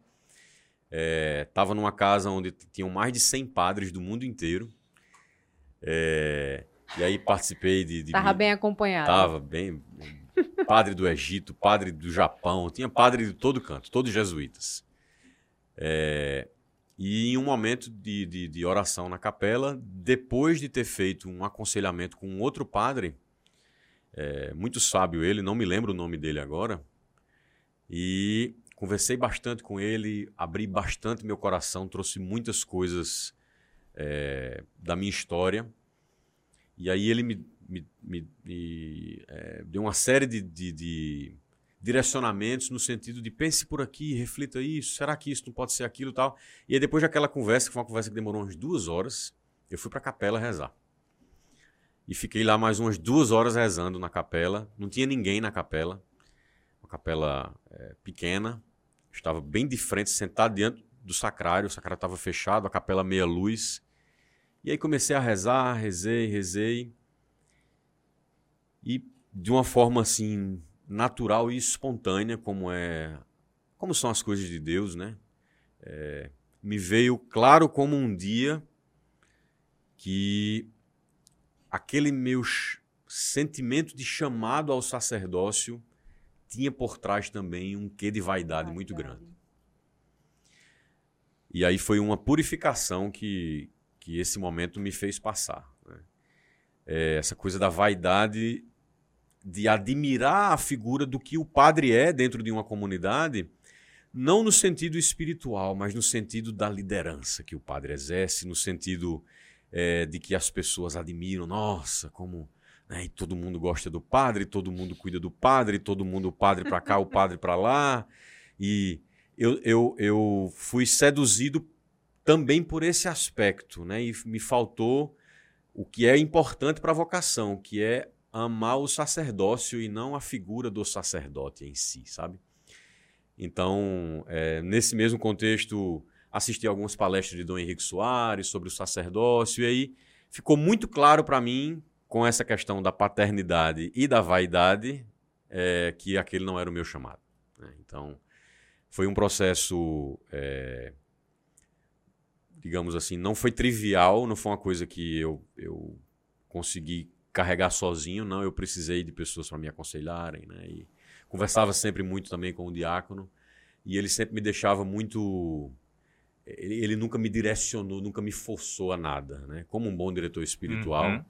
Estava é, numa casa onde tinham mais de 100 padres do mundo inteiro. É, e aí participei de. Estava bem acompanhado. Estava bem. Padre do Egito, padre do Japão, tinha padre de todo canto, todos jesuítas. É, e em um momento de, de, de, oração na capela, depois de ter feito um aconselhamento com um outro padre, é, muito sábio ele, não me lembro o nome dele agora. E conversei bastante com ele, abri bastante meu coração, trouxe muitas coisas é, da minha história. E aí ele me, me, me, me é, deu uma série de, de, de, direcionamentos no sentido de pense por aqui, reflita isso, será que isso não pode ser aquilo tal. E aí depois daquela conversa, que foi uma conversa que demorou umas duas horas, eu fui para a capela rezar. E fiquei lá mais umas duas horas rezando na capela. Não tinha ninguém na capela. Uma capela é, pequena. Estava bem de frente, sentado diante do sacrário. O sacrário estava fechado, a capela meia luz. E aí comecei a rezar, rezei, rezei. E de uma forma assim natural e espontânea, como é, como são as coisas de Deus, né? É, me veio claro como um dia que aquele meu sentimento de chamado ao sacerdócio tinha por trás também um quê de vaidade muito grande. E aí foi uma purificação que, que esse momento me fez passar. Né? É, essa coisa da vaidade de admirar a figura do que o padre é dentro de uma comunidade, não no sentido espiritual, mas no sentido da liderança que o padre exerce, no sentido é, de que as pessoas admiram, nossa, como né, todo mundo gosta do padre, todo mundo cuida do padre, todo mundo o padre para cá, o padre para lá, e eu, eu, eu fui seduzido também por esse aspecto, né? E me faltou o que é importante para a vocação, que é amar o sacerdócio e não a figura do sacerdote em si, sabe? Então, é, nesse mesmo contexto, assisti algumas palestras de Dom Henrique Soares sobre o sacerdócio, e aí ficou muito claro para mim, com essa questão da paternidade e da vaidade, é, que aquele não era o meu chamado. Né? Então, foi um processo, é, digamos assim, não foi trivial, não foi uma coisa que eu, eu consegui carregar sozinho, não. Eu precisei de pessoas para me aconselharem, né? E conversava sempre muito também com o diácono e ele sempre me deixava muito. Ele, ele nunca me direcionou, nunca me forçou a nada, né? Como um bom diretor espiritual. Uhum.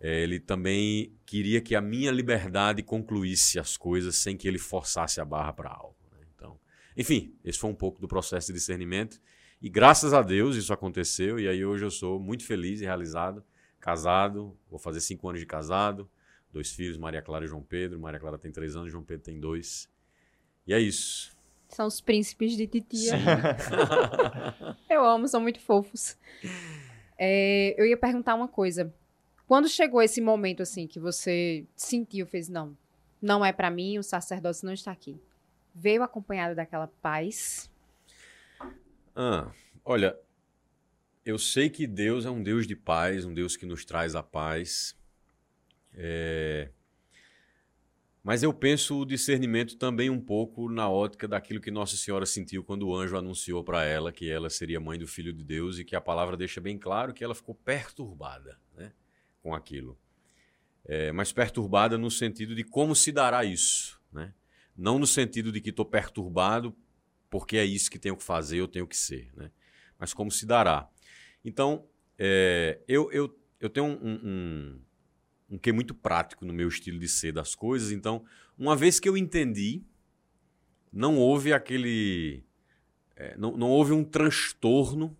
É, ele também queria que a minha liberdade concluísse as coisas sem que ele forçasse a barra para algo. Né? Então, enfim, esse foi um pouco do processo de discernimento. E graças a Deus isso aconteceu, e aí hoje eu sou muito feliz e realizado casado, vou fazer cinco anos de casado, dois filhos, Maria Clara e João Pedro. Maria Clara tem três anos, João Pedro tem dois. E é isso. São os príncipes de titia. eu amo, são muito fofos. É, eu ia perguntar uma coisa. Quando chegou esse momento assim que você sentiu, fez não, não é para mim, o sacerdócio não está aqui. Veio acompanhado daquela paz? Ah, olha, eu sei que Deus é um Deus de paz, um Deus que nos traz a paz. É... Mas eu penso o discernimento também um pouco na ótica daquilo que Nossa Senhora sentiu quando o anjo anunciou para ela que ela seria mãe do Filho de Deus e que a palavra deixa bem claro que ela ficou perturbada né, com aquilo. É, mas perturbada no sentido de como se dará isso. Né? Não no sentido de que estou perturbado porque é isso que tenho que fazer, eu tenho que ser. Né? Mas como se dará. Então, é, eu, eu, eu tenho um, um, um que muito prático no meu estilo de ser das coisas. Então, uma vez que eu entendi, não houve aquele. É, não, não houve um transtorno,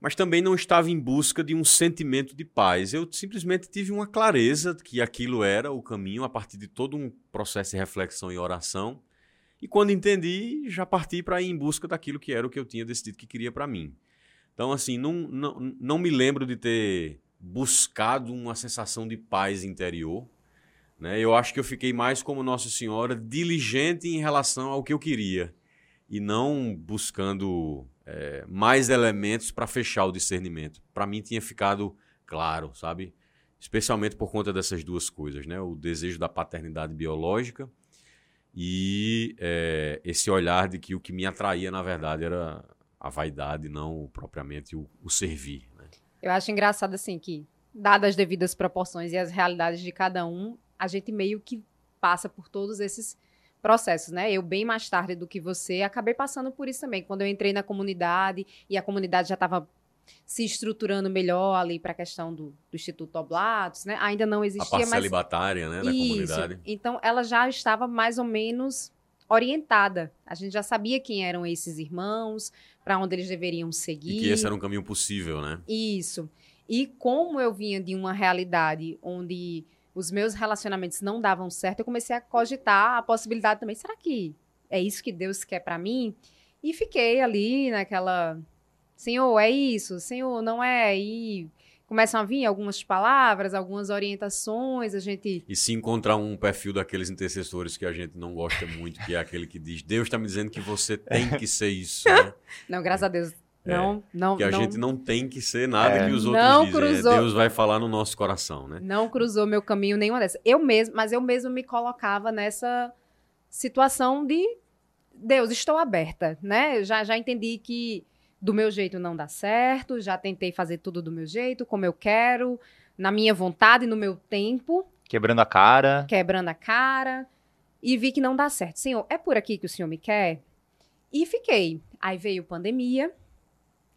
mas também não estava em busca de um sentimento de paz. Eu simplesmente tive uma clareza de que aquilo era o caminho a partir de todo um processo de reflexão e oração. E quando entendi, já parti para ir em busca daquilo que era o que eu tinha decidido que queria para mim. Então, assim, não, não, não me lembro de ter buscado uma sensação de paz interior. Né? Eu acho que eu fiquei mais como Nossa Senhora, diligente em relação ao que eu queria e não buscando é, mais elementos para fechar o discernimento. Para mim tinha ficado claro, sabe? Especialmente por conta dessas duas coisas, né? O desejo da paternidade biológica e é, esse olhar de que o que me atraía, na verdade, era a vaidade, não propriamente o, o servir. Né? Eu acho engraçado assim que, dadas as devidas proporções e as realidades de cada um, a gente meio que passa por todos esses processos, né? Eu bem mais tarde do que você acabei passando por isso também. Quando eu entrei na comunidade e a comunidade já estava se estruturando melhor ali para a questão do, do, Instituto Oblatos, né? Ainda não existia mais... A celibatária, né, da isso. comunidade. Então, ela já estava mais ou menos orientada. A gente já sabia quem eram esses irmãos, para onde eles deveriam seguir. E que esse era um caminho possível, né? Isso. E como eu vinha de uma realidade onde os meus relacionamentos não davam certo, eu comecei a cogitar a possibilidade também. Será que é isso que Deus quer para mim? E fiquei ali naquela. Senhor, é isso? Senhor, não é? E começam a vir algumas palavras, algumas orientações, a gente... E se encontrar um perfil daqueles intercessores que a gente não gosta muito, que é aquele que diz, Deus está me dizendo que você tem que ser isso, né? Não, graças a Deus, É, Não, não, Que a não, gente não tem que ser nada É. que os outros Não dizem. é, cruzou. Deus vai falar no nosso coração, né? não cruzou meu caminho nenhuma dessas. Eu mesmo, mas eu mesmo me colocava nessa situação de Deus, estou aberta, né? Já, já entendi que do meu jeito não dá certo, já tentei fazer tudo do meu jeito, como eu quero, na minha vontade, no meu tempo, Quebrando a cara. quebrando a cara, e vi que não dá certo. Senhor, é por aqui que o senhor me quer? E fiquei. Aí veio pandemia,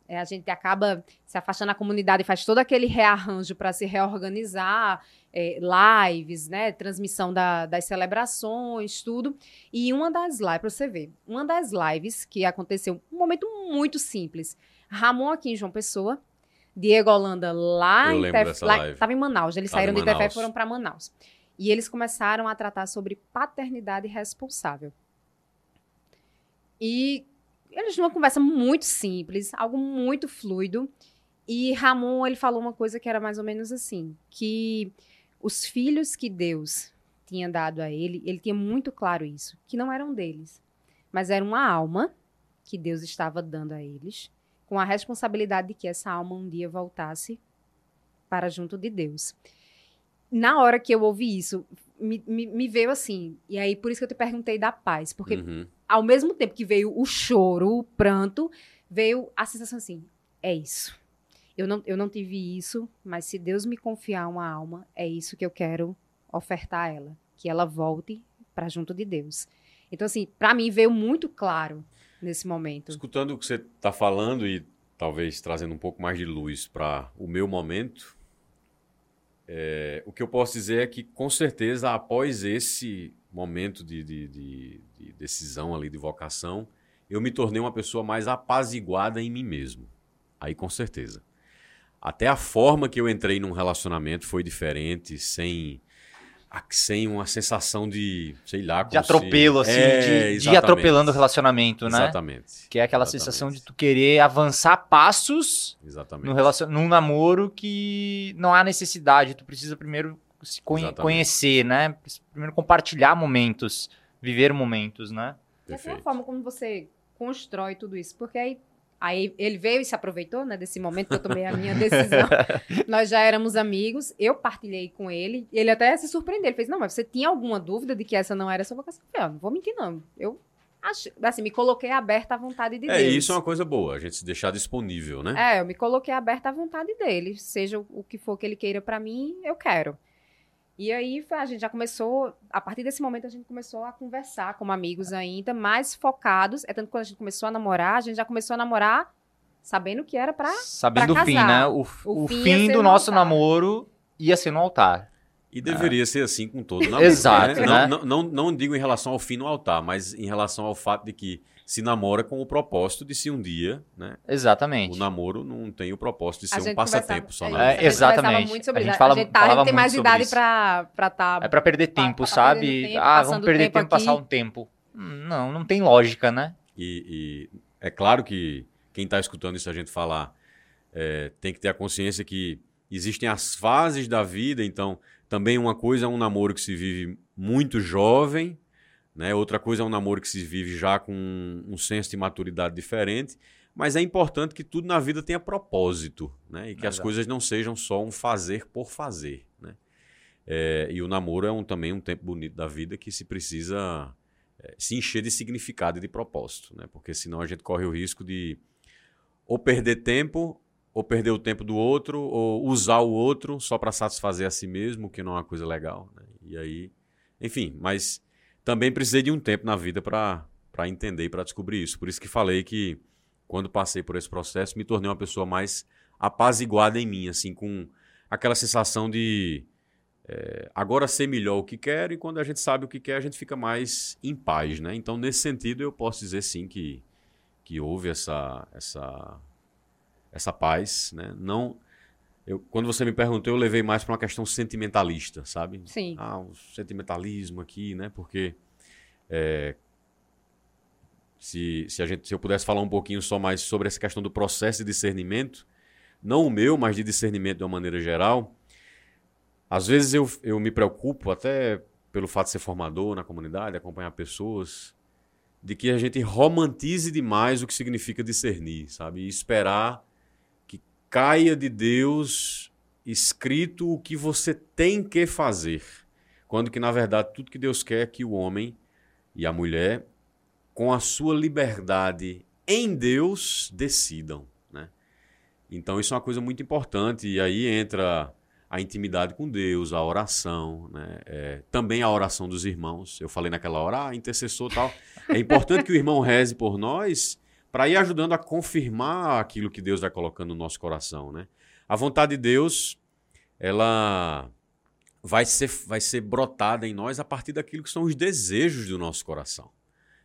é, a gente acaba se afastando da comunidade e faz todo aquele rearranjo para se reorganizar, é, lives, né, transmissão da- das celebrações, tudo. E uma das lives, para você ver, uma das lives que aconteceu, um momento muito simples. Ramon aqui em João Pessoa, Diego Holanda lá Eu em lembro Tef- dessa lá- live. tava em Manaus, eles Tava saíram de Tefé e foram para Manaus. E eles começaram a tratar sobre paternidade responsável. E eles numa conversa muito simples, algo muito fluido. E Ramon, ele falou uma coisa que era mais ou menos assim, que os filhos que Deus tinha dado a ele, ele tinha muito claro isso, que não eram deles, mas era uma alma que Deus estava dando a eles, com a responsabilidade de que essa alma um dia voltasse para junto de Deus. Na hora que eu ouvi isso, me, me, me veio assim, e aí por isso que eu te perguntei da paz, porque Uhum. ao mesmo tempo que veio o choro, o pranto, veio a sensação assim: é isso. Eu não, eu não tive isso, mas se Deus me confiar uma alma, é isso que eu quero ofertar a ela. Que ela volte para junto de Deus. Então, assim, para mim veio muito claro nesse momento. Escutando o que você está falando e talvez trazendo um pouco mais de luz para o meu momento, é, o que eu posso dizer é que, com certeza, após esse momento de, de- de- de decisão ali, de vocação, eu me tornei uma pessoa mais apaziguada em mim mesmo. Aí, com certeza. Até a forma que eu entrei num relacionamento foi diferente, sem, sem uma sensação de, sei lá... De como se- atropelo, assim, É, de, de atropelando o relacionamento, né? Exatamente. Que é aquela Exatamente. sensação de tu querer avançar passos Exatamente. no relacion... num namoro que não há necessidade. Tu precisa primeiro se conhe- conhecer, né? Primeiro compartilhar momentos, viver momentos, né? Essa é a Perfeito. forma como você constrói tudo isso. Porque aí, aí ele veio e se aproveitou né, desse momento que eu tomei a minha decisão. Nós já éramos amigos, eu partilhei com ele. Ele até se surpreendeu. Ele fez: Não, mas você tinha alguma dúvida de que essa não era a sua vocação? Eu falei: "Ó, Não vou mentir, não. Eu acho, assim, me coloquei aberta à vontade de É, Deus. isso é uma coisa boa, a gente se deixar disponível, né? É, eu me coloquei aberta à vontade dele. Seja o- o que for que ele queira pra mim, eu quero. E aí foi- a gente já começou, a partir desse momento a gente começou a conversar como amigos ainda, mais focados. É tanto que quando a gente começou a namorar, a gente já começou a namorar sabendo que era pra. Sabendo pra o fim, casar. né? O, O o fim do no nosso altar. namoro ia ser no altar. E deveria ser assim com todo namoro. Exato, né? né? Não, não, não, não digo em relação ao fim no altar, mas em relação ao fato de que se namora com o propósito de se um dia, né? Exatamente. O namoro não tem o propósito de A ser um gente passatempo só é na isso, É, a exatamente. muito sobre A gente fala- a gente, tá, a falava gente tem muito mais sobre idade isso. pra estar. Pra É pra perder tempo, pa- sabe? perdendo tempo, ah, vamos perder tempo tempo, passar um tempo. Hum, Não, não tem lógica, né? E, e é claro que quem está escutando isso a gente falar é, tem que ter a consciência que existem as fases da vida, então também uma coisa é um namoro que se vive muito jovem, né? outra coisa é um namoro que se vive já com um senso de maturidade diferente, mas é importante que tudo na vida tenha propósito, né? e que as coisas não sejam só um fazer por fazer. Né? É, e o namoro é um, também um tempo bonito da vida que se precisa é, se encher de significado e de propósito, né? Porque senão a gente corre o risco de ou perder tempo, ou perder o tempo do outro, ou usar o outro só para satisfazer a si mesmo, que não é uma coisa legal. Né? E aí, enfim, mas também precisei de um tempo na vida para entender e para descobrir isso. Por isso que falei que quando passei por esse processo, me tornei uma pessoa mais apaziguada em mim, assim, com aquela sensação de é, agora sei melhor o que quero e quando a gente sabe o que quer, a gente fica mais em paz, né? Então, nesse sentido, eu posso dizer sim que, que houve essa, essa, essa paz, né? Não, eu, quando você me perguntou, eu levei mais para uma questão sentimentalista, sabe? Sim. Ah, o sentimentalismo aqui, né? Porque é, se, se, a gente, se eu pudesse falar um pouquinho só mais sobre essa questão do processo de discernimento, não o meu, mas de discernimento de uma maneira geral, às vezes eu, eu me preocupo, até pelo fato de ser formador na comunidade, acompanhar pessoas, de que a gente romantize demais o que significa discernir, sabe? E esperar caia de Deus escrito o que você tem que fazer. Quando que, na verdade, tudo que Deus quer é que o homem e a mulher, com a sua liberdade em Deus, decidam. Né? Então, isso é uma coisa muito importante. E aí entra a intimidade com Deus, a oração, né? É, também a oração dos irmãos. Eu falei naquela hora, ah, intercessor tal. É importante que o irmão reze por nós para ir ajudando a confirmar aquilo que Deus vai colocando no nosso coração, né? A vontade de Deus, ela vai ser, vai ser brotada em nós a partir daquilo que são os desejos do nosso coração.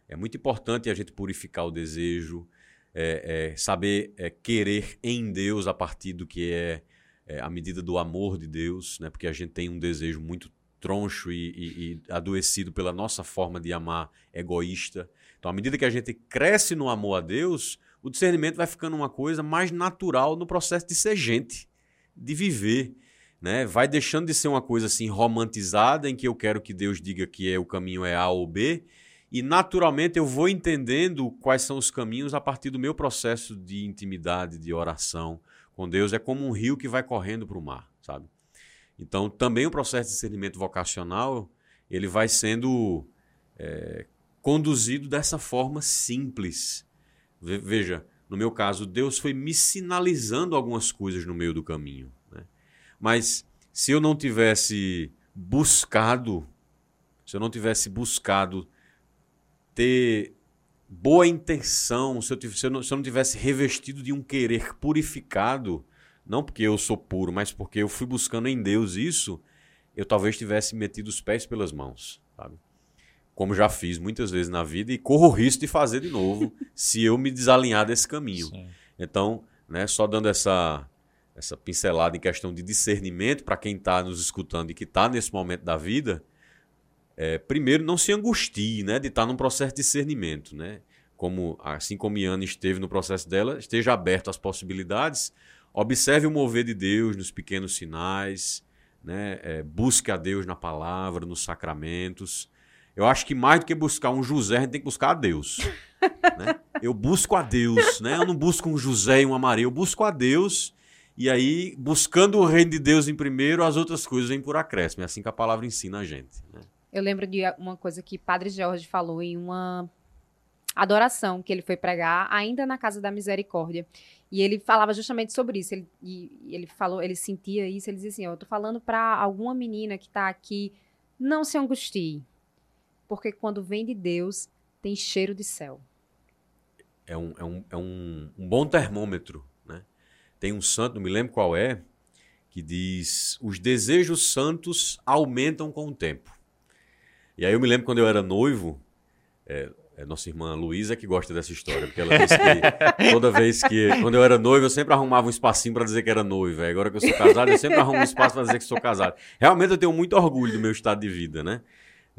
É muito importante a gente purificar o desejo, é, é, saber é, querer em Deus a partir do que é é, à medida do amor de Deus, né? porque a gente tem um desejo muito troncho e, e, e, adoecido pela nossa forma de amar egoísta. Então, à medida que a gente cresce no amor a Deus, o discernimento vai ficando uma coisa mais natural no processo de ser gente, de viver. Né? Vai deixando de ser uma coisa assim romantizada, em que eu quero que Deus diga que é, o caminho é A ou B, e naturalmente eu vou entendendo quais são os caminhos a partir do meu processo de intimidade, de oração, com Deus é como um rio que vai correndo para o mar, sabe? Então, também o processo de discernimento vocacional ele vai sendo é, conduzido dessa forma simples. Veja, no meu caso, Deus foi me sinalizando algumas coisas no meio do caminho. Né? Mas se eu não tivesse buscado, se eu não tivesse buscado ter boa intenção, se eu, se, eu não, se eu não tivesse revestido de um querer purificado, não porque eu sou puro, mas porque eu fui buscando em Deus isso, eu talvez tivesse metido os pés pelas mãos? Como já fiz muitas vezes na vida e corro o risco de fazer de novo se eu me desalinhar desse caminho. Sim. Então, né, só dando essa essa pincelada em questão de discernimento para quem está nos escutando e que está nesse momento da vida, é, primeiro, não se angustie né, de estar num processo de discernimento. Né? Como, assim como Iana esteve no processo dela, esteja aberto às possibilidades, observe o mover de Deus nos pequenos sinais, né? É, busque a Deus na palavra, nos sacramentos. Eu acho que mais do que buscar um José, a gente tem que buscar a Deus. né? Eu busco a Deus, né? eu não busco um José e uma Maria, eu busco a Deus. E aí, buscando o reino de Deus em primeiro, as outras coisas vêm por acréscimo. É assim que a palavra ensina a gente. Né? Eu lembro de uma coisa que Padre Jorge falou em uma adoração que ele foi pregar ainda na casa da misericórdia. E ele falava justamente sobre isso. Ele, e, ele falou, ele sentia isso. Ele dizia assim: "Eu tô falando para alguma menina que está aqui, não se angustie, porque quando vem de Deus tem cheiro de céu." É um, é um, é um, um bom termômetro, né? Tem um santo, não me lembro qual é, que diz: os desejos santos aumentam com o tempo. E aí eu me lembro quando eu era noivo, é, é nossa irmã Luísa que gosta dessa história, porque ela disse que toda vez que, quando eu era noivo, eu sempre arrumava um espacinho para dizer que era noivo. Agora que eu sou casado, eu sempre arrumo um espaço para dizer que sou casado. Realmente eu tenho muito orgulho do meu estado de vida, né?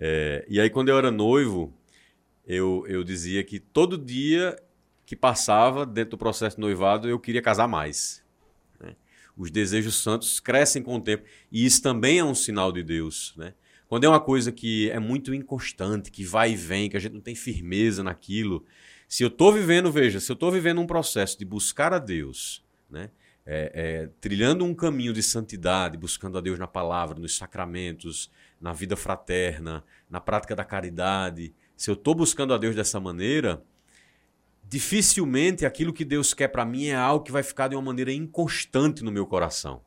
É, e aí quando eu era noivo, eu, eu dizia que todo dia que passava dentro do processo de noivado, eu queria casar mais. Né? Os desejos santos crescem com o tempo. E isso também é um sinal de Deus, né? Quando é uma coisa que é muito inconstante, que vai e vem, que a gente não tem firmeza naquilo. Se eu estou vivendo, veja, se eu estou vivendo um processo de buscar a Deus, né? É, é, trilhando um caminho de santidade, buscando a Deus na palavra, nos sacramentos, na vida fraterna, na prática da caridade, se eu estou buscando a Deus dessa maneira, dificilmente aquilo que Deus quer para mim é algo que vai ficar de uma maneira inconstante no meu coração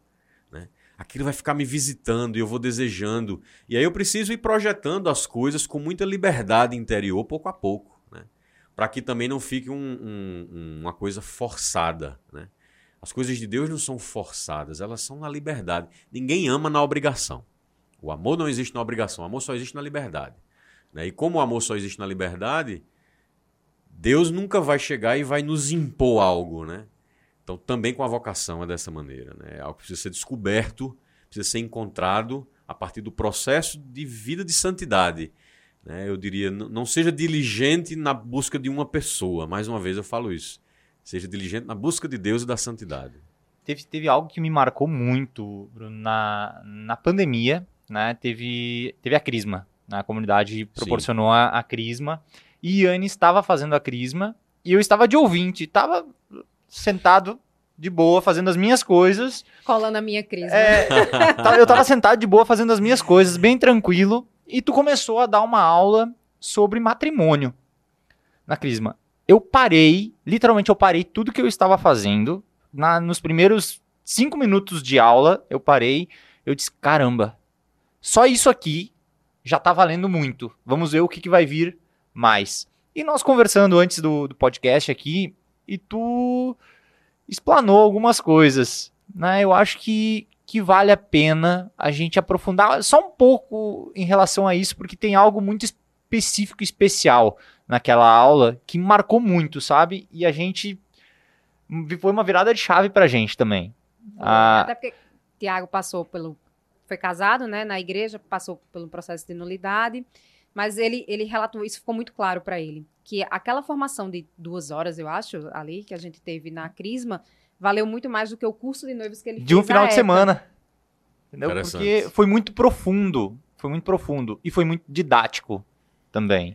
aquilo vai ficar me visitando e eu vou desejando. E aí eu preciso ir projetando as coisas com muita liberdade interior, pouco a pouco, né? Para que também não fique um, um, uma coisa forçada, né? As coisas de Deus não são forçadas, elas são na liberdade. Ninguém ama na obrigação. O amor não existe na obrigação, o amor só existe na liberdade. Né? E como o amor só existe na liberdade, Deus nunca vai chegar e vai nos impor algo, né? Então, também com a vocação é dessa maneira. Né? É algo que precisa ser descoberto, precisa ser encontrado a partir do processo de vida de santidade. Né? Eu diria, não seja diligente na busca de uma pessoa, mais uma vez eu falo isso. Seja diligente na busca de Deus e da santidade. Teve, teve algo que me marcou muito Bruno, na, na pandemia, né? teve, teve a Crisma. Né? A comunidade proporcionou a, a Crisma e Yane estava fazendo a crisma e eu estava de ouvinte, estava sentado de boa fazendo as minhas coisas. Colando a minha crisma. É, eu estava sentado de boa fazendo as minhas coisas, bem tranquilo, e tu começou a dar uma aula sobre matrimônio na crisma. Eu parei, literalmente eu parei tudo que eu estava fazendo. Na, nos primeiros cinco minutos de aula, eu parei, eu disse, caramba, só isso aqui já tá valendo muito. Vamos ver o que, que vai vir mais. E nós conversando antes do, do podcast aqui, e tu explanou algumas coisas. Né? Eu acho que, que vale a pena a gente aprofundar só um pouco em relação a isso, porque tem algo muito específico e especial naquela aula que marcou muito, sabe? E a gente. Foi uma virada de chave pra gente também. Ah, Até porque Tiago passou pelo. Foi casado, né? Na igreja, passou pelo processo de nulidade. Mas ele, ele relatou, isso ficou muito claro para ele. Que aquela formação de duas horas, eu acho, ali, que a gente teve na Crisma, valeu muito mais do que o curso de noivos que ele de um fez à final de semana. Entendeu? Porque foi muito profundo. Foi muito profundo. E foi muito didático também.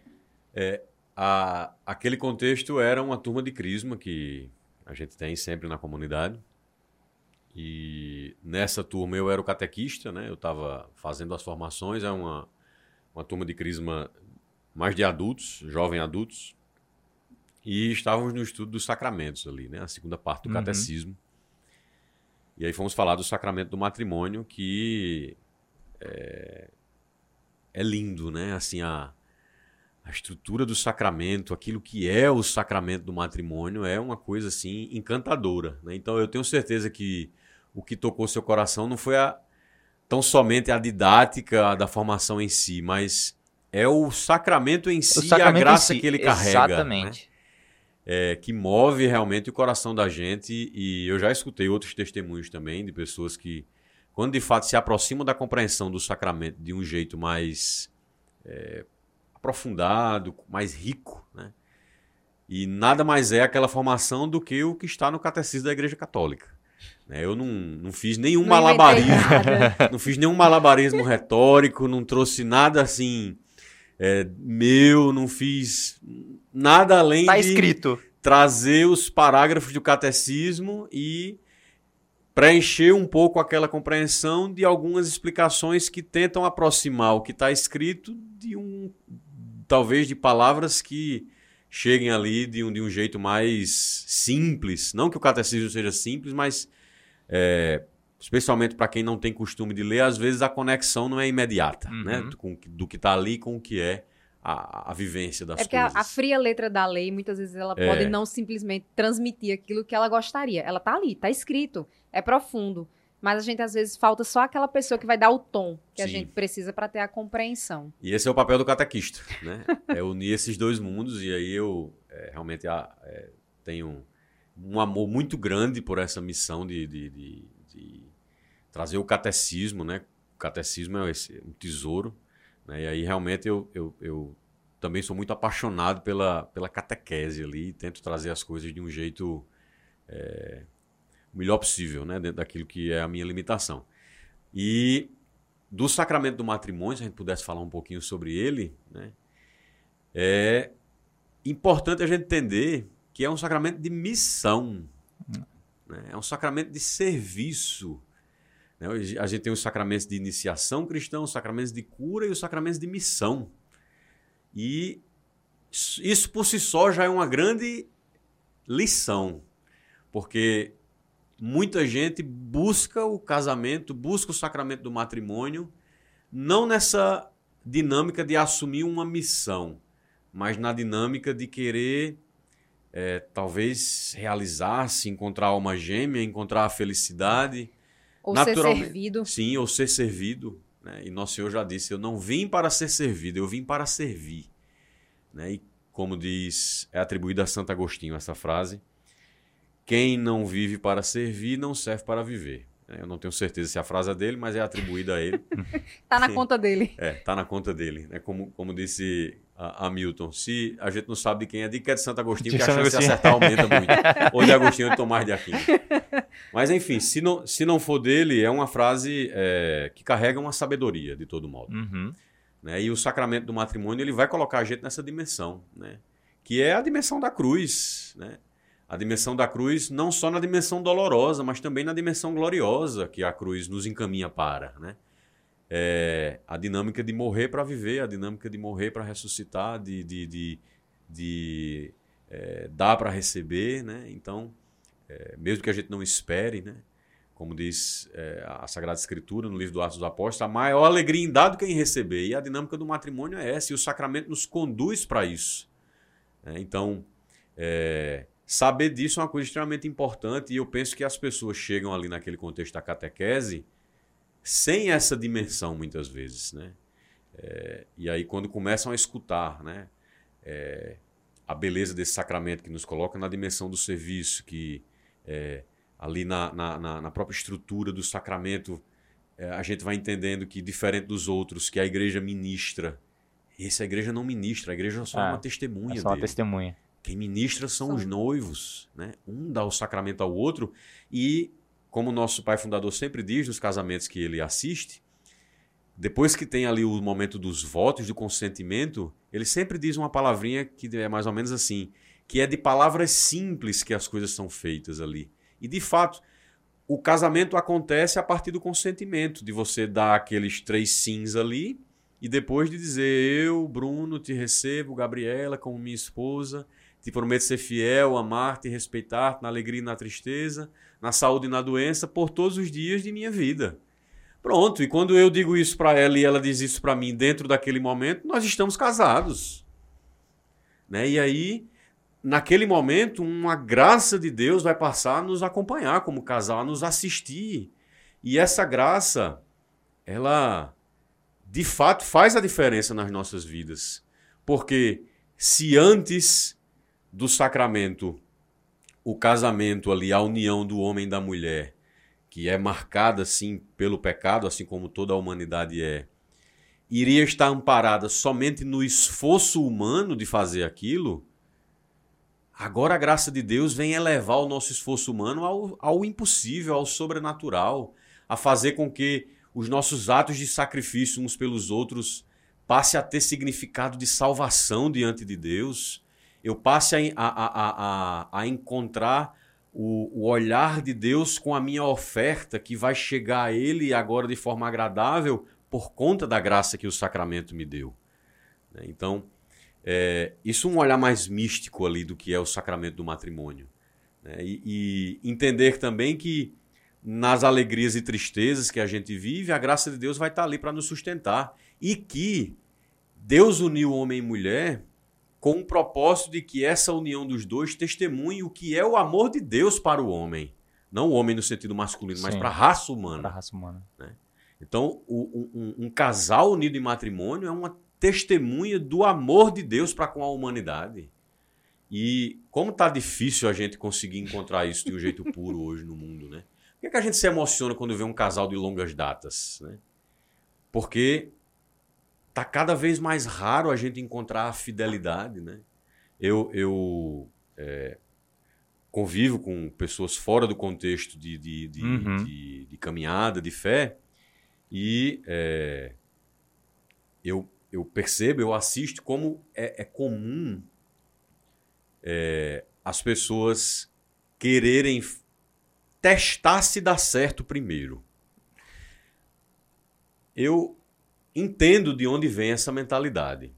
A- aquele contexto era uma turma de crisma que a gente tem sempre na comunidade. E nessa turma eu era o catequista, né? Eu estava fazendo as formações, é uma, uma turma de crisma mais de adultos, jovem adultos. E estávamos no estudo dos sacramentos ali, né? A segunda parte do Uhum. catecismo. E aí fomos falar do sacramento do matrimônio, que é, é lindo, né? Assim, a, a estrutura do sacramento, aquilo que é o sacramento do matrimônio, é uma coisa assim encantadora. né? Então eu tenho certeza que o que tocou seu coração não foi a, tão somente a didática da formação em si, mas é o sacramento em si, sacramento a graça si, que ele carrega. né? Exatamente. É, que move realmente o coração da gente. E eu já escutei outros testemunhos também de pessoas que, quando de fato se aproximam da compreensão do sacramento de um jeito mais é, aprofundado, mais rico, né? E nada mais é aquela formação do que o que está no catecismo da Igreja Católica. Né? Eu não, não fiz nenhum Não malabarismo, não fiz nenhum malabarismo retórico, não trouxe nada assim é, meu, não fiz nada além Tá de escrito. trazer os parágrafos do catecismo e preencher um pouco aquela compreensão de algumas explicações que tentam aproximar o que está escrito de um talvez de palavras que cheguem ali de um, de um jeito mais simples não que o catecismo seja simples mas é, especialmente para quem não tem costume de ler às vezes a conexão não é imediata Uhum. né com, do que está ali com o que é a, a vivência das É porque a, coisas a fria letra da lei, muitas vezes, ela É. pode não simplesmente transmitir aquilo que ela gostaria. Ela tá ali, tá escrito, é profundo. Mas a gente, às vezes, falta só aquela pessoa que vai dar o tom que a Sim. gente precisa para ter a compreensão. E esse é o papel do catequista, né? É unir esses dois mundos e aí eu é, realmente ah, é, tenho um amor muito grande por essa missão de, de- de- de trazer o catecismo, né? O catecismo é esse- um tesouro, né? E aí realmente eu, eu, eu também sou muito apaixonado pela, pela catequese ali e tento trazer as coisas de um jeito é, o melhor possível, né? Dentro daquilo que é a minha limitação. E do sacramento do matrimônio, se a gente pudesse falar um pouquinho sobre ele, né? É importante a gente entender que é um sacramento de missão. né? É um sacramento de serviço. né? A gente tem os sacramentos de iniciação cristã, os sacramentos de cura e os sacramentos de missão. E isso por si só já é uma grande lição, porque muita gente busca o casamento, busca o sacramento do matrimônio, não nessa dinâmica de assumir uma missão, mas na dinâmica de querer é, talvez realizar-se, encontrar alma gêmea, encontrar a felicidade, Ou ser servido. sim, ou ser servido. né? E Nosso Senhor já disse: Eu não vim para ser servido, eu vim para servir. né? E como diz, é atribuída a Santo Agostinho essa frase: Quem não vive para servir, não serve para viver. né? Eu não tenho certeza se a frase é dele, mas é atribuída a ele. Tá na conta dele. É, tá na conta dele. Né? Como, como disse a, a Milton, se a gente não sabe de quem é, de que é de Santo Agostinho, De que a chance de Agostinho. acertar aumenta muito. Ou de Agostinho ou de Tomás de Aquino. Mas enfim, se não, se não for dele, é uma frase é, que carrega uma sabedoria, de todo modo. Uhum. Né? E o sacramento do matrimônio ele vai colocar a gente nessa dimensão, né? que é a dimensão da cruz. Né? A dimensão da cruz, não só na dimensão dolorosa, mas também na dimensão gloriosa que a cruz nos encaminha para. Né? É, a dinâmica de morrer para viver, a dinâmica de morrer para ressuscitar, de, de, de, de é, dar para receber. Né? Então, é, mesmo que a gente não espere, né? como diz é, a Sagrada Escritura no livro do Atos dos Apóstolos, a maior alegria em dar do que em receber. E a dinâmica do matrimônio é essa, e o sacramento nos conduz para isso. É, então, é, saber disso é uma coisa extremamente importante, e eu penso que as pessoas chegam ali naquele contexto da catequese sem essa dimensão, muitas vezes. Né? É, e aí, quando começam a escutar né, é, a beleza desse sacramento que nos coloca na dimensão do serviço, que é, ali na, na, na, própria estrutura do sacramento, é, a gente vai entendendo que, diferente dos outros, que a igreja ministra, essa igreja não ministra, a igreja só é, é uma testemunha. É só uma testemunha. Quem ministra são os noivos, né? Um dá o sacramento ao outro e, como nosso pai fundador sempre diz nos casamentos que ele assiste, depois que tem ali o momento dos votos, do consentimento, ele sempre diz uma palavrinha que é mais ou menos assim, que é de palavras simples que as coisas são feitas ali. E de fato, o casamento acontece a partir do consentimento, de você dar aqueles três sims ali e depois de dizer: Eu, Bruno, te recebo, Gabriela, como minha esposa, te prometo ser fiel, amar-te, respeitar-te na alegria e na tristeza, na saúde e na doença, por todos os dias de minha vida. Pronto, e quando eu digo isso para ela e ela diz isso para mim dentro daquele momento, nós estamos casados. Né? E aí naquele momento, uma graça de Deus vai passar a nos acompanhar como casal, a nos assistir. E essa graça, ela de fato faz a diferença nas nossas vidas. Porque se antes do sacramento, o casamento ali, a união do homem e da mulher, que é marcada assim pelo pecado, assim como toda a humanidade é, iria estar amparada somente no esforço humano de fazer aquilo, Agora a graça de Deus vem elevar o nosso esforço humano ao, ao impossível, ao sobrenatural, a fazer com que os nossos atos de sacrifício uns pelos outros passe a ter significado de salvação diante de Deus. Eu passe a, a, a, a encontrar o, o, olhar de Deus com a minha oferta, que vai chegar a Ele agora de forma agradável por conta da graça que o sacramento me deu. Então, é, isso um olhar mais místico ali do que é o sacramento do matrimônio. Né? E, e, entender também que nas alegrias e tristezas que a gente vive, a graça de Deus vai estar ali para nos sustentar. E que Deus uniu homem e mulher com o propósito de que essa união dos dois testemunhe o que é o amor de Deus para o homem. Não o homem no sentido masculino, Sim, mas para a raça humana. Para a raça humana. Né? Então, o, um, um, casal unido em matrimônio é uma testemunha do amor de Deus para com a humanidade. E como tá difícil a gente conseguir encontrar isso de um jeito puro hoje no mundo, né? Por que, que a gente se emociona quando vê um casal de longas datas, né? Porque tá cada vez mais raro a gente encontrar a fidelidade, né? Eu, eu é, convivo com pessoas fora do contexto de, de, de, uhum. de, de caminhada, de fé, e é, eu eu percebo, eu assisto como é, é comum é, as pessoas quererem testar se dá certo primeiro. Eu entendo de onde vem essa mentalidade,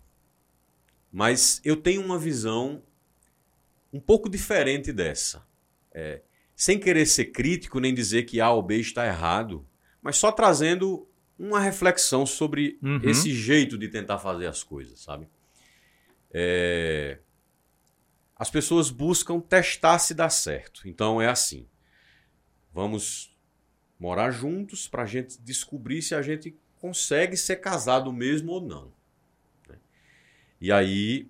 mas eu tenho uma visão um pouco diferente dessa. É, sem querer ser crítico nem dizer que A ou B está errado, mas só trazendo uma reflexão sobre uhum. esse jeito de tentar fazer as coisas, sabe? É... As pessoas buscam testar se dá certo. Então é assim: vamos morar juntos para a gente descobrir se a gente consegue ser casado mesmo ou não. Né? E aí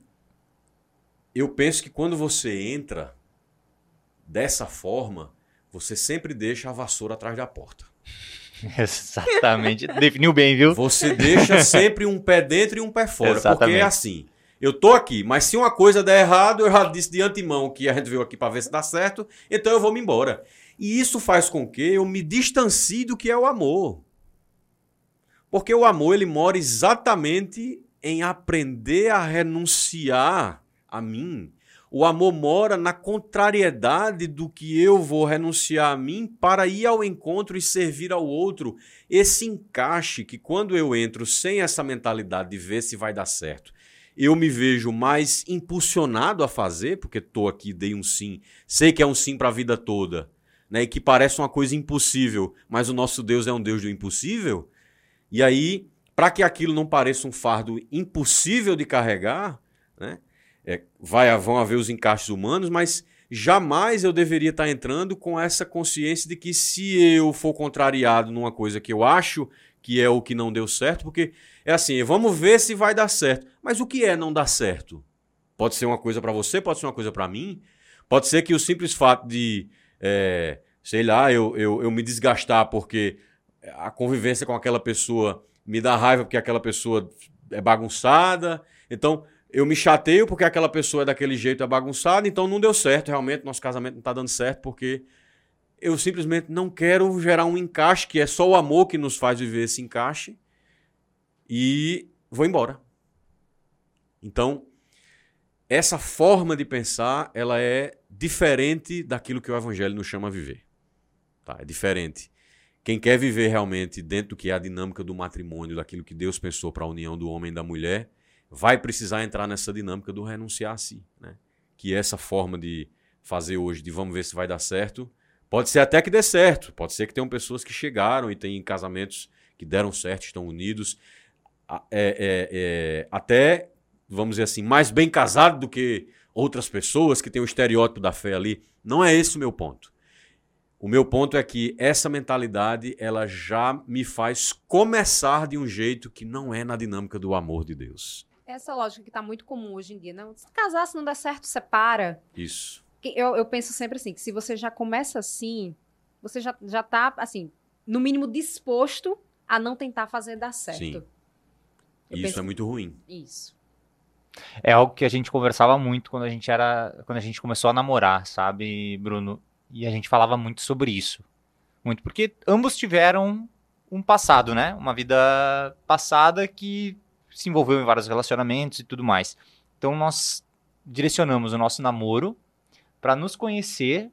eu penso que quando você entra dessa forma, você sempre deixa a vassoura atrás da porta. Exatamente. Definiu bem, viu? Você deixa sempre um pé dentro e um pé fora. Exatamente. Porque é assim. Eu tô aqui, mas se uma coisa der errado, eu já disse de antemão que a gente veio aqui para ver se dá certo, então eu vou me embora. E isso faz com que eu me distancie do que é o amor. Porque o amor ele mora exatamente em aprender a renunciar a mim. O amor mora na contrariedade do que eu vou renunciar a mim para ir ao encontro e servir ao outro. Esse encaixe que quando eu entro sem essa mentalidade de ver se vai dar certo, eu me vejo mais impulsionado a fazer, porque estou aqui, dei um sim, sei que é um sim para a vida toda, né? E que parece uma coisa impossível, mas o nosso Deus é um Deus do impossível. E aí, para que aquilo não pareça um fardo impossível de carregar, né? É, vai, vão haver os encaixes humanos, mas jamais eu deveria estar entrando com essa consciência de que se eu for contrariado numa coisa que eu acho que é o que não deu certo, porque é assim, vamos ver se vai dar certo. Mas o que é não dar certo? Pode ser uma coisa para você, pode ser uma coisa para mim. Pode ser que o simples fato de, é, sei lá, eu, eu, eu me desgastar porque a convivência com aquela pessoa me dá raiva porque aquela pessoa é bagunçada. Então, eu me chateio porque aquela pessoa é daquele jeito, é bagunçada, então não deu certo, realmente, nosso casamento não está dando certo porque eu simplesmente não quero gerar um encaixe, que é só o amor que nos faz viver esse encaixe, e vou embora. Então, essa forma de pensar, ela é diferente daquilo que o evangelho nos chama a viver. Tá? É diferente. Quem quer viver realmente dentro do que é a dinâmica do matrimônio, daquilo que Deus pensou para a união do homem e da mulher, vai precisar entrar nessa dinâmica do renunciar a si, né? Que é essa forma de fazer hoje, de vamos ver se vai dar certo. Pode ser até que dê certo, pode ser que tenham pessoas que chegaram e têm casamentos que deram certo, estão unidos. É, é, é, até, vamos dizer assim, mais bem casado do que outras pessoas que têm o estereótipo da fé ali. Não é esse o meu ponto. O meu ponto é que essa mentalidade ela já me faz começar de um jeito que não é na dinâmica do amor de Deus. Essa lógica que está muito comum hoje em dia, não? Se casar, se não der certo, separa. Isso. Eu, eu penso sempre assim, que se você já começa assim, você já, já tá, assim, no mínimo disposto a não tentar fazer dar certo. Sim. Eu Isso penso... é muito ruim. Isso. É algo que a gente conversava muito quando a gente era, quando a gente começou a namorar, sabe, Bruno? E a gente falava muito sobre isso. Muito porque ambos tiveram um passado, né? Uma vida passada que se envolveu em vários relacionamentos e tudo mais. Então nós direcionamos o nosso namoro para nos conhecer,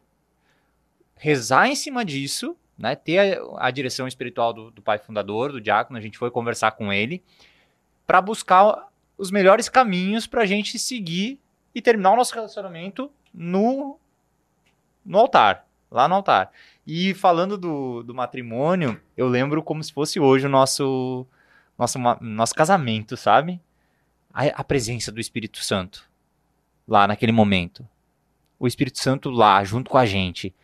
rezar em cima disso, né? Ter a, a direção espiritual do, do, pai fundador, do diácono, a gente foi conversar com ele para buscar os melhores caminhos para a gente seguir e terminar o nosso relacionamento no no altar, lá no altar. E falando do, do matrimônio, eu lembro como se fosse hoje o nosso nosso, nosso casamento, sabe? A, a presença do Espírito Santo lá naquele momento. O Espírito Santo lá, junto com a gente.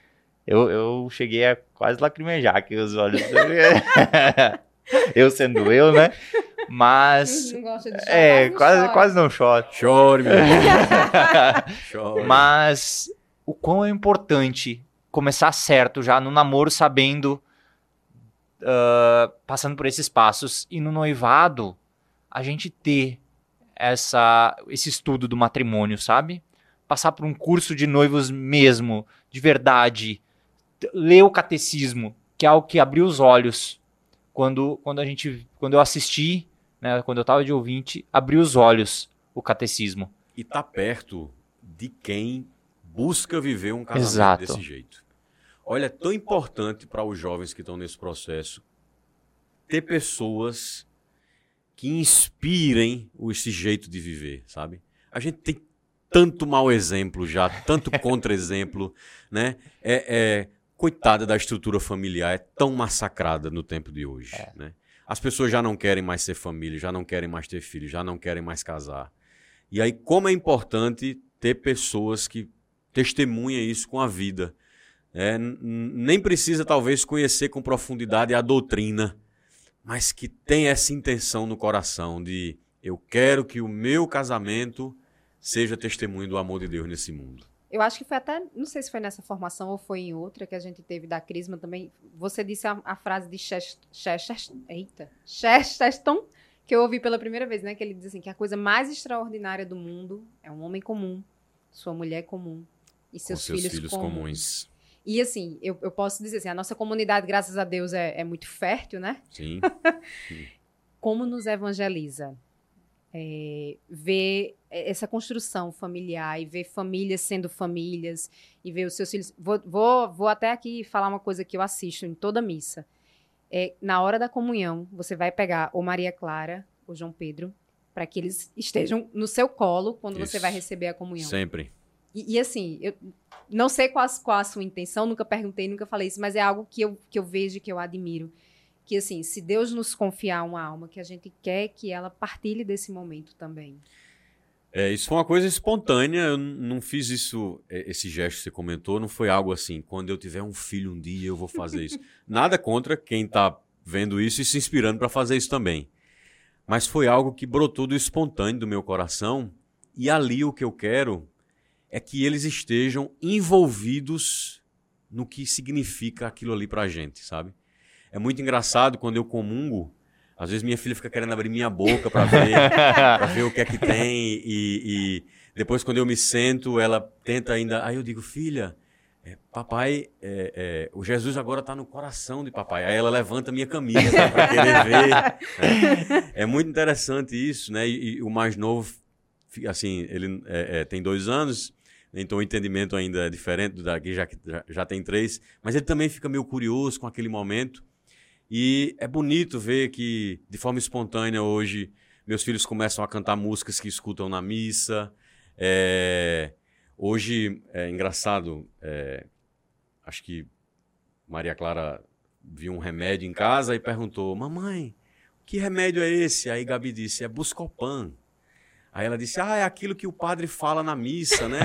Eu, eu cheguei a quase lacrimejar aqui os olhos. eu sendo eu, né? Mas. Não gosta de chorar, é, quase, chora. quase não choro. Chore, meu Chore. Mas o quão é importante começar certo já no namoro, sabendo uh, passando por esses passos e no noivado a gente ter essa esse estudo do matrimônio, sabe? Passar por um curso de noivos mesmo, de verdade, ler o catecismo, que é algo que abriu os olhos quando quando a gente quando eu assisti, né, quando eu estava de ouvinte, abriu os olhos o catecismo. E tá perto de quem busca viver um casamento Exato. desse jeito. Olha, é tão importante para os jovens que estão nesse processo ter pessoas que inspirem esse jeito de viver, sabe? A gente tem tanto mau exemplo já, tanto contra-exemplo, né? É, é, coitada da estrutura familiar, é tão massacrada no tempo de hoje, é. né? As pessoas já não querem mais ser família, já não querem mais ter filhos, já não querem mais casar. E aí, como é importante ter pessoas que testemunham isso com a vida, é, nem precisa, talvez, conhecer com profundidade a doutrina, mas que tem essa intenção no coração de eu quero que o meu casamento seja testemunho do amor de Deus nesse mundo. Eu acho que foi até, não sei se foi nessa formação ou foi em outra que a gente teve da Crisma também. Você disse a, a frase de Chesterton, Chesterton, que eu ouvi pela primeira vez, né? Que ele diz assim que a coisa mais extraordinária do mundo é um homem comum, sua mulher comum e seus, seus filhos, filhos comuns. comuns. E assim, eu, eu posso dizer assim, a nossa comunidade, graças a Deus, é, é muito fértil, né? Sim. como nos evangeliza é, ver essa construção familiar e ver famílias sendo famílias e ver os seus filhos. Vou, vou, vou até aqui falar uma coisa que eu assisto em toda missa. É, na hora da comunhão, você vai pegar ou Maria Clara ou João Pedro para que eles estejam no seu colo quando Isso. você vai receber a comunhão. Sempre. E, e, assim, eu não sei qual, qual a sua intenção, nunca perguntei, nunca falei isso, mas é algo que eu, que eu vejo, que eu admiro que assim, se Deus nos confiar uma alma, que a gente quer que ela partilhe desse momento também. É, isso foi uma coisa espontânea, eu não fiz isso, é, esse gesto que você comentou, não foi algo assim, quando eu tiver um filho um dia eu vou fazer isso. Nada contra quem está vendo isso e se inspirando para fazer isso também. Mas foi algo que brotou do espontâneo do meu coração, e ali o que eu quero é que eles estejam envolvidos no que significa aquilo ali para a gente, sabe? É muito engraçado quando eu comungo. Às vezes minha filha fica querendo abrir minha boca para ver, pra ver o que é que tem. E, e, depois, quando eu me sento, ela tenta ainda. Aí eu digo, filha, é, papai, é, é, o Jesus agora está no coração de papai. Aí ela levanta minha camisa para querer ver. É, é, muito interessante isso, né? E, e, o mais novo, assim, ele é, é, tem dois anos, então o entendimento ainda é diferente do daqui, já, já, já tem três. Mas ele também fica meio curioso com aquele momento. E é bonito ver que, de forma espontânea, hoje, meus filhos começam a cantar músicas que escutam na missa. É... Hoje, é engraçado, é... acho que Maria Clara viu um remédio em casa e perguntou: Mamãe, que remédio é esse? Aí Gabi disse: É Buscopan. Aí ela disse: Ah, é aquilo que o padre fala na missa, né?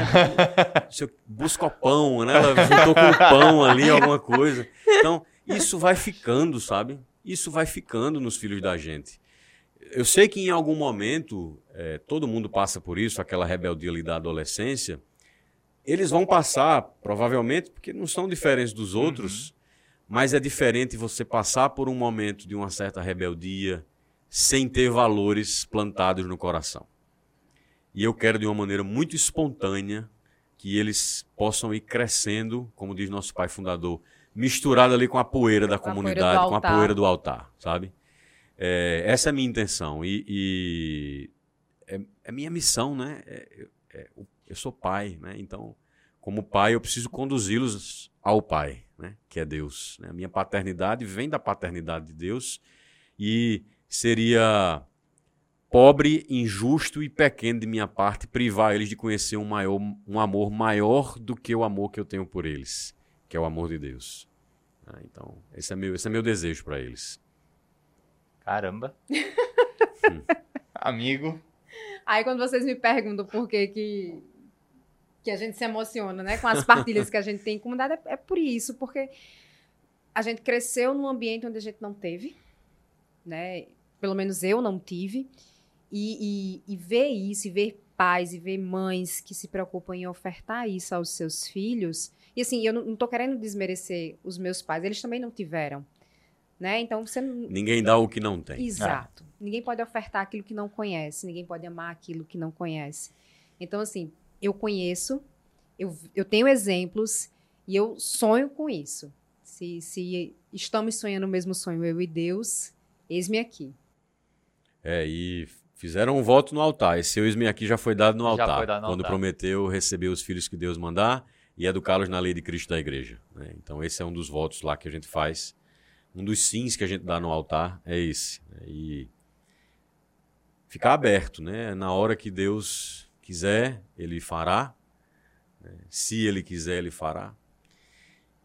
Buscopão, né? Ela juntou com o pão ali, alguma coisa. Então, isso vai ficando, sabe? Isso vai ficando nos filhos da gente. Eu sei que em algum momento, é, todo mundo passa por isso, aquela rebeldia ali da adolescência. Eles vão passar, provavelmente, porque não são diferentes dos outros, uhum. mas é diferente você passar por um momento de uma certa rebeldia sem ter valores plantados no coração. E eu quero, de uma maneira muito espontânea, que eles possam ir crescendo, como diz nosso pai fundador, misturado ali com a poeira da com comunidade, a com a poeira do altar, sabe? É, essa é a minha intenção. E, e é, é, minha missão, né? É, é eu sou pai, né? Então, como pai, eu preciso conduzi-los ao pai, né? Que é Deus. Né? A minha paternidade vem da paternidade de Deus e seria pobre, injusto e pequeno de minha parte privar eles de conhecer um, maior, um amor maior do que o amor que eu tenho por eles que é o amor de Deus. Ah, então, esse é meu, esse é meu desejo para eles. Caramba. Amigo. Aí quando vocês me perguntam por que que, que a gente se emociona, né, com as partilhas que a gente tem em comunidade, é, é por isso, porque a gente cresceu num ambiente onde a gente não teve, né? Pelo menos eu não tive. E, e, e ver isso, e ver pais e ver mães que se preocupam em ofertar isso aos seus filhos, e assim, eu não, estou querendo desmerecer os meus pais, eles também não tiveram. Né? Então você Ninguém dá o que não tem. Exato. É. Ninguém pode ofertar aquilo que não conhece, ninguém pode amar aquilo que não conhece. Então, assim, eu conheço, eu, eu tenho exemplos e eu sonho com isso. Se, se estamos sonhando o mesmo sonho, eu e Deus, eis-me aqui. É, e fizeram um voto no altar. Esse eis-me aqui já foi dado no altar. Dado no quando altar. prometeu receber os filhos que Deus mandar e educá-los na lei de Cristo da igreja. Né? Então, esse é um dos votos lá que a gente faz. Um dos sims que a gente dá no altar é esse. Né? E ficar aberto, né? Na hora que Deus quiser, Ele fará. Né? Se Ele quiser, Ele fará.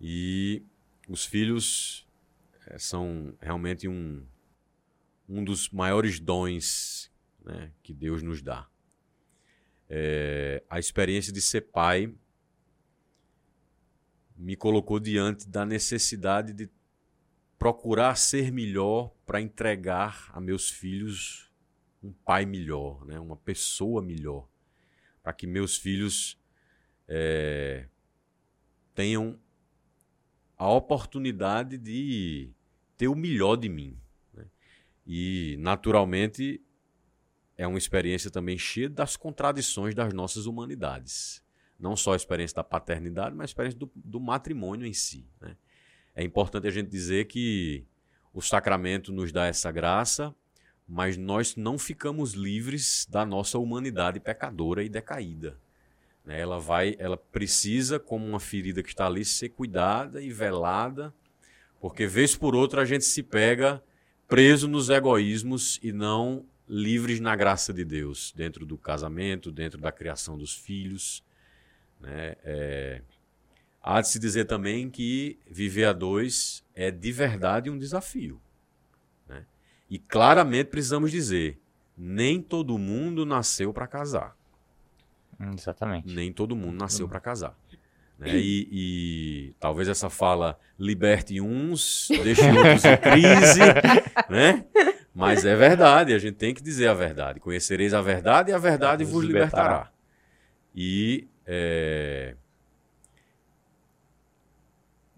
E os filhos é, são realmente um, um dos maiores dons né, que Deus nos dá. É, a experiência de ser pai me colocou diante da necessidade de procurar ser melhor para entregar a meus filhos um pai melhor, né? uma pessoa melhor, para que meus filhos é, tenham a oportunidade de ter o melhor de mim. Né? E, naturalmente, é uma experiência também cheia das contradições das nossas humanidades não só a experiência da paternidade, mas a experiência do, do matrimônio em si. Né? É importante a gente dizer que o sacramento nos dá essa graça, mas nós não ficamos livres da nossa humanidade pecadora e decaída. Né? Ela vai, ela precisa, como uma ferida que está ali, ser cuidada e velada, porque vez por outra a gente se pega preso nos egoísmos e não livres na graça de Deus, dentro do casamento, dentro da criação dos filhos. Né? É... Há de se dizer também que viver a dois é de verdade um desafio. Né? E claramente precisamos dizer: nem todo mundo nasceu para casar. Exatamente. Nem todo mundo nasceu para casar. Né? E, e, talvez essa fala liberte uns, deixe outros em crise, né? Mas é verdade, a gente tem que dizer a verdade. Conhecereis a verdade e a verdade vos libertará. E é...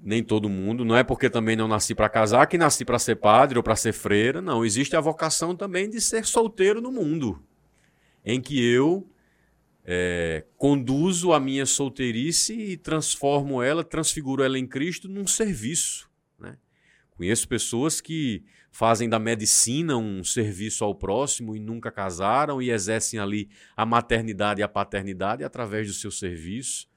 nem todo mundo, não é porque também não nasci para casar que nasci para ser padre ou para ser freira. Não, existe a vocação também de ser solteiro no mundo, em que eu é, conduzo a minha solteirice e transformo ela, transfiguro ela em Cristo num serviço. Né? Conheço pessoas que fazem da medicina um serviço ao próximo e nunca casaram e exercem ali a maternidade e a paternidade através do seu serviço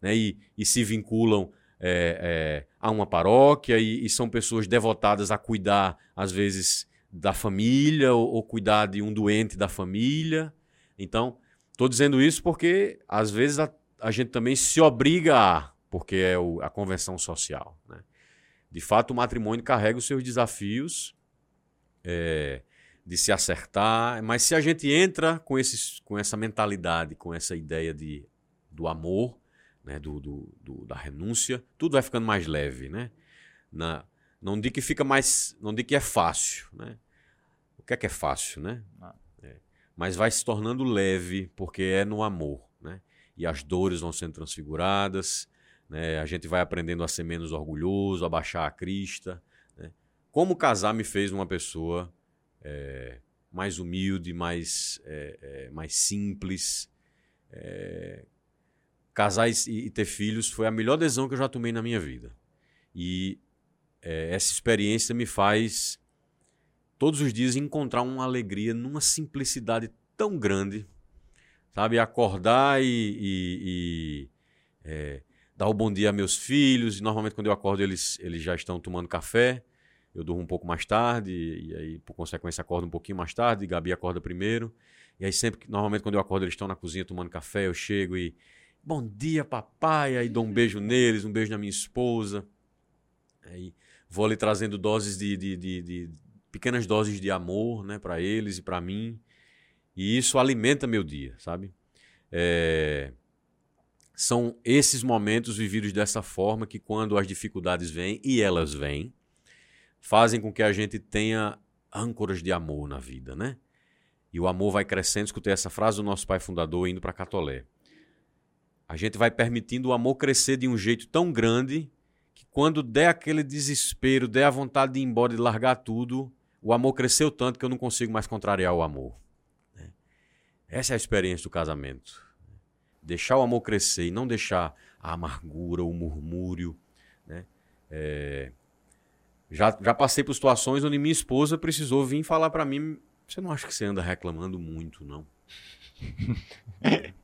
né? e, e se vinculam é, é, a uma paróquia e, e, são pessoas devotadas a cuidar, às vezes, da família ou, ou cuidar de um doente da família. Então, Estou dizendo isso porque, às vezes, a, a, gente também se obriga a, porque é o, a convenção social. Né? De fato, o matrimônio carrega os seus desafios é, de se acertar, mas se a gente entra com, esses, com essa mentalidade, com essa ideia de, do amor, né, do, do, do, da renúncia, tudo vai ficando mais leve. Né? Na, não digo que fica mais. Não digo que é fácil. Né? O que é que é fácil, né? Ah mas vai se tornando leve, porque é no amor, né? E as dores vão sendo transfiguradas, né? A gente vai aprendendo a ser menos orgulhoso, a baixar a crista? Como casar me fez uma pessoa é, mais humilde, mais, é, é, mais simples. Casar e, e, ter filhos foi a melhor decisão que eu já tomei na minha vida. E essa experiência me faz todos os dias encontrar uma alegria numa simplicidade tão grande, sabe? Acordar e, e, e dar o bom dia a meus filhos. E normalmente, quando eu acordo, eles, eles já estão tomando café. Eu durmo um pouco mais tarde, e aí, por consequência, acordo um pouquinho mais tarde. Gabi acorda primeiro. E aí, sempre normalmente, quando eu acordo, eles estão na cozinha tomando café. Eu chego e. Bom dia, papai. Aí dou um beijo neles, um beijo na minha esposa. Aí vou ali trazendo doses de, de, de, de pequenas doses de amor né, para eles e para mim. E isso alimenta meu dia, sabe? É... São esses momentos vividos dessa forma que, quando as dificuldades vêm, e elas vêm, fazem com que a gente tenha âncoras de amor na vida, né? E o amor vai crescendo. Escutei essa frase do nosso pai fundador indo para Catolé. A gente vai permitindo o amor crescer de um jeito tão grande que, quando der aquele desespero, der a vontade de ir embora e largar tudo, o amor cresceu tanto que eu não consigo mais contrariar o amor. Né? Essa é a experiência do casamento. Deixar o amor crescer e não deixar a amargura, o murmúrio. Né? É... Já, já passei por situações onde minha esposa precisou vir falar para mim: você não acha que você anda reclamando muito, não?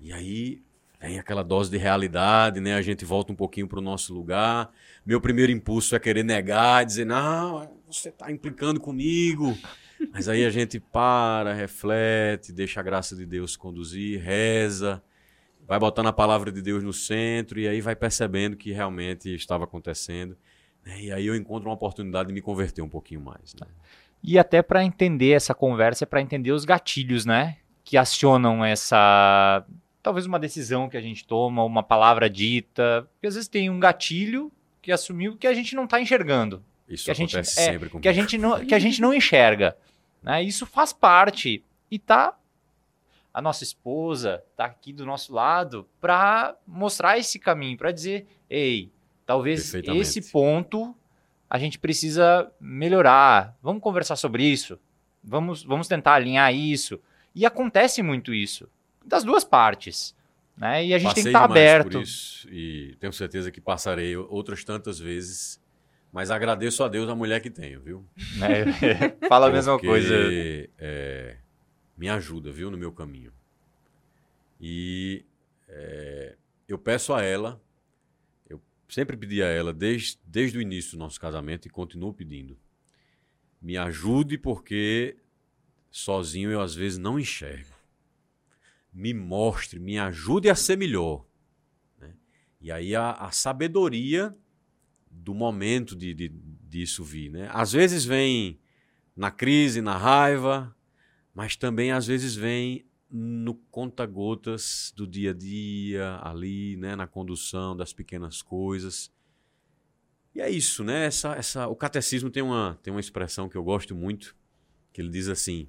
e aí tem aquela dose de realidade, né? A gente volta um pouquinho para o nosso lugar. Meu primeiro impulso é querer negar, dizer, não, você está implicando comigo. Mas aí a gente para, reflete, deixa a graça de Deus conduzir, reza, vai botando a palavra de Deus no centro e aí vai percebendo que realmente estava acontecendo. Né? E aí eu encontro uma oportunidade de me converter um pouquinho mais. Né? E até para entender essa conversa, para entender os gatilhos, né? Que acionam essa. Talvez uma decisão que a gente toma, uma palavra dita. Porque às vezes tem um gatilho que assumiu que a gente não está enxergando. Isso que a gente, acontece é, sempre comigo. Que a gente não, que a gente não enxerga. Né? Isso faz parte. E tá. A nossa esposa tá aqui do nosso lado para mostrar esse caminho, para dizer: ei, talvez esse ponto a gente precisa melhorar. Vamos conversar sobre isso. Vamos, vamos tentar alinhar isso. E acontece muito isso. Das duas partes. Né? E a gente Passei tem que estar tá aberto. Por isso, e tenho certeza que passarei outras tantas vezes Mas agradeço a Deus a mulher que tenho, viu? É, fala a mesma Porque, coisa. é, me ajuda, viu, no meu caminho. E é, eu peço a ela, sempre pedi a ela desde, desde o início do nosso casamento e continuo pedindo. Me ajude porque sozinho eu às vezes não enxergo. Me mostre, me ajude a ser melhor. né? E aí a, a sabedoria do momento de, de, disso vir. Né? Às vezes vem na crise, na raiva, mas também às vezes vem no conta-gotas do dia a dia, ali, né, na condução das pequenas coisas. E é isso, né? Essa, essa, o catecismo tem uma, tem uma expressão que eu gosto muito, que ele diz assim,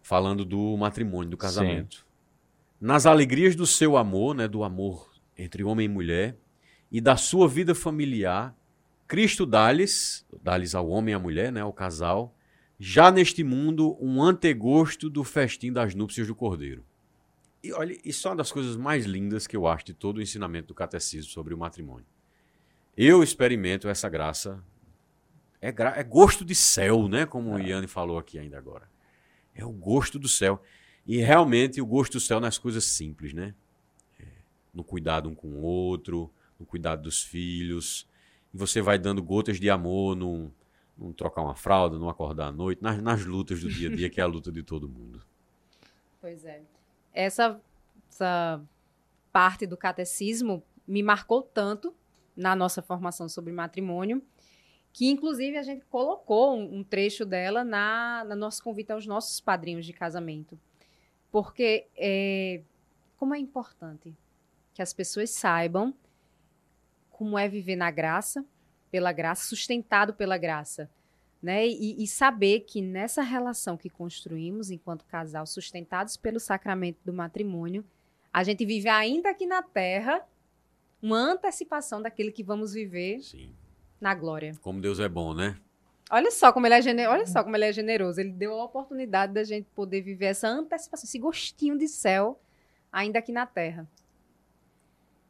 falando do matrimônio, do casamento. Nas alegrias do seu amor, né, do amor entre homem e mulher, e da sua vida familiar, Cristo dá-lhes, dá-lhes ao homem e à mulher, né, ao casal, já neste mundo um antegosto do festim das núpcias do Cordeiro. E olha, isso é uma das coisas mais lindas que eu acho de todo o ensinamento do catecismo sobre o matrimônio. Eu experimento essa graça. É, gra é gosto de céu, né? Como o Iane falou aqui ainda agora. É o gosto do céu. E realmente o gosto do céu nas coisas simples, né? É, no cuidado um com o outro, no cuidado dos filhos. E você vai dando gotas de amor num, não trocar uma fralda, não acordar à noite, nas, nas lutas do dia a dia, que é a luta de todo mundo. Pois é. Essa, essa parte do catecismo me marcou tanto na nossa formação sobre matrimônio, que inclusive a gente colocou um, um trecho dela na, na nosso convite aos nossos padrinhos de casamento. Porque é, como é importante que as pessoas saibam como é viver na graça, pela graça, sustentado pela graça. Né? E, e, saber que nessa relação que construímos enquanto casal, sustentados pelo sacramento do matrimônio, a gente vive ainda aqui na terra uma antecipação daquilo que vamos viver Sim. na glória. Como Deus é bom, né? Olha só como ele é generoso, olha só como ele é generoso. Ele deu a oportunidade da gente poder viver essa antecipação, esse gostinho de céu ainda aqui na terra.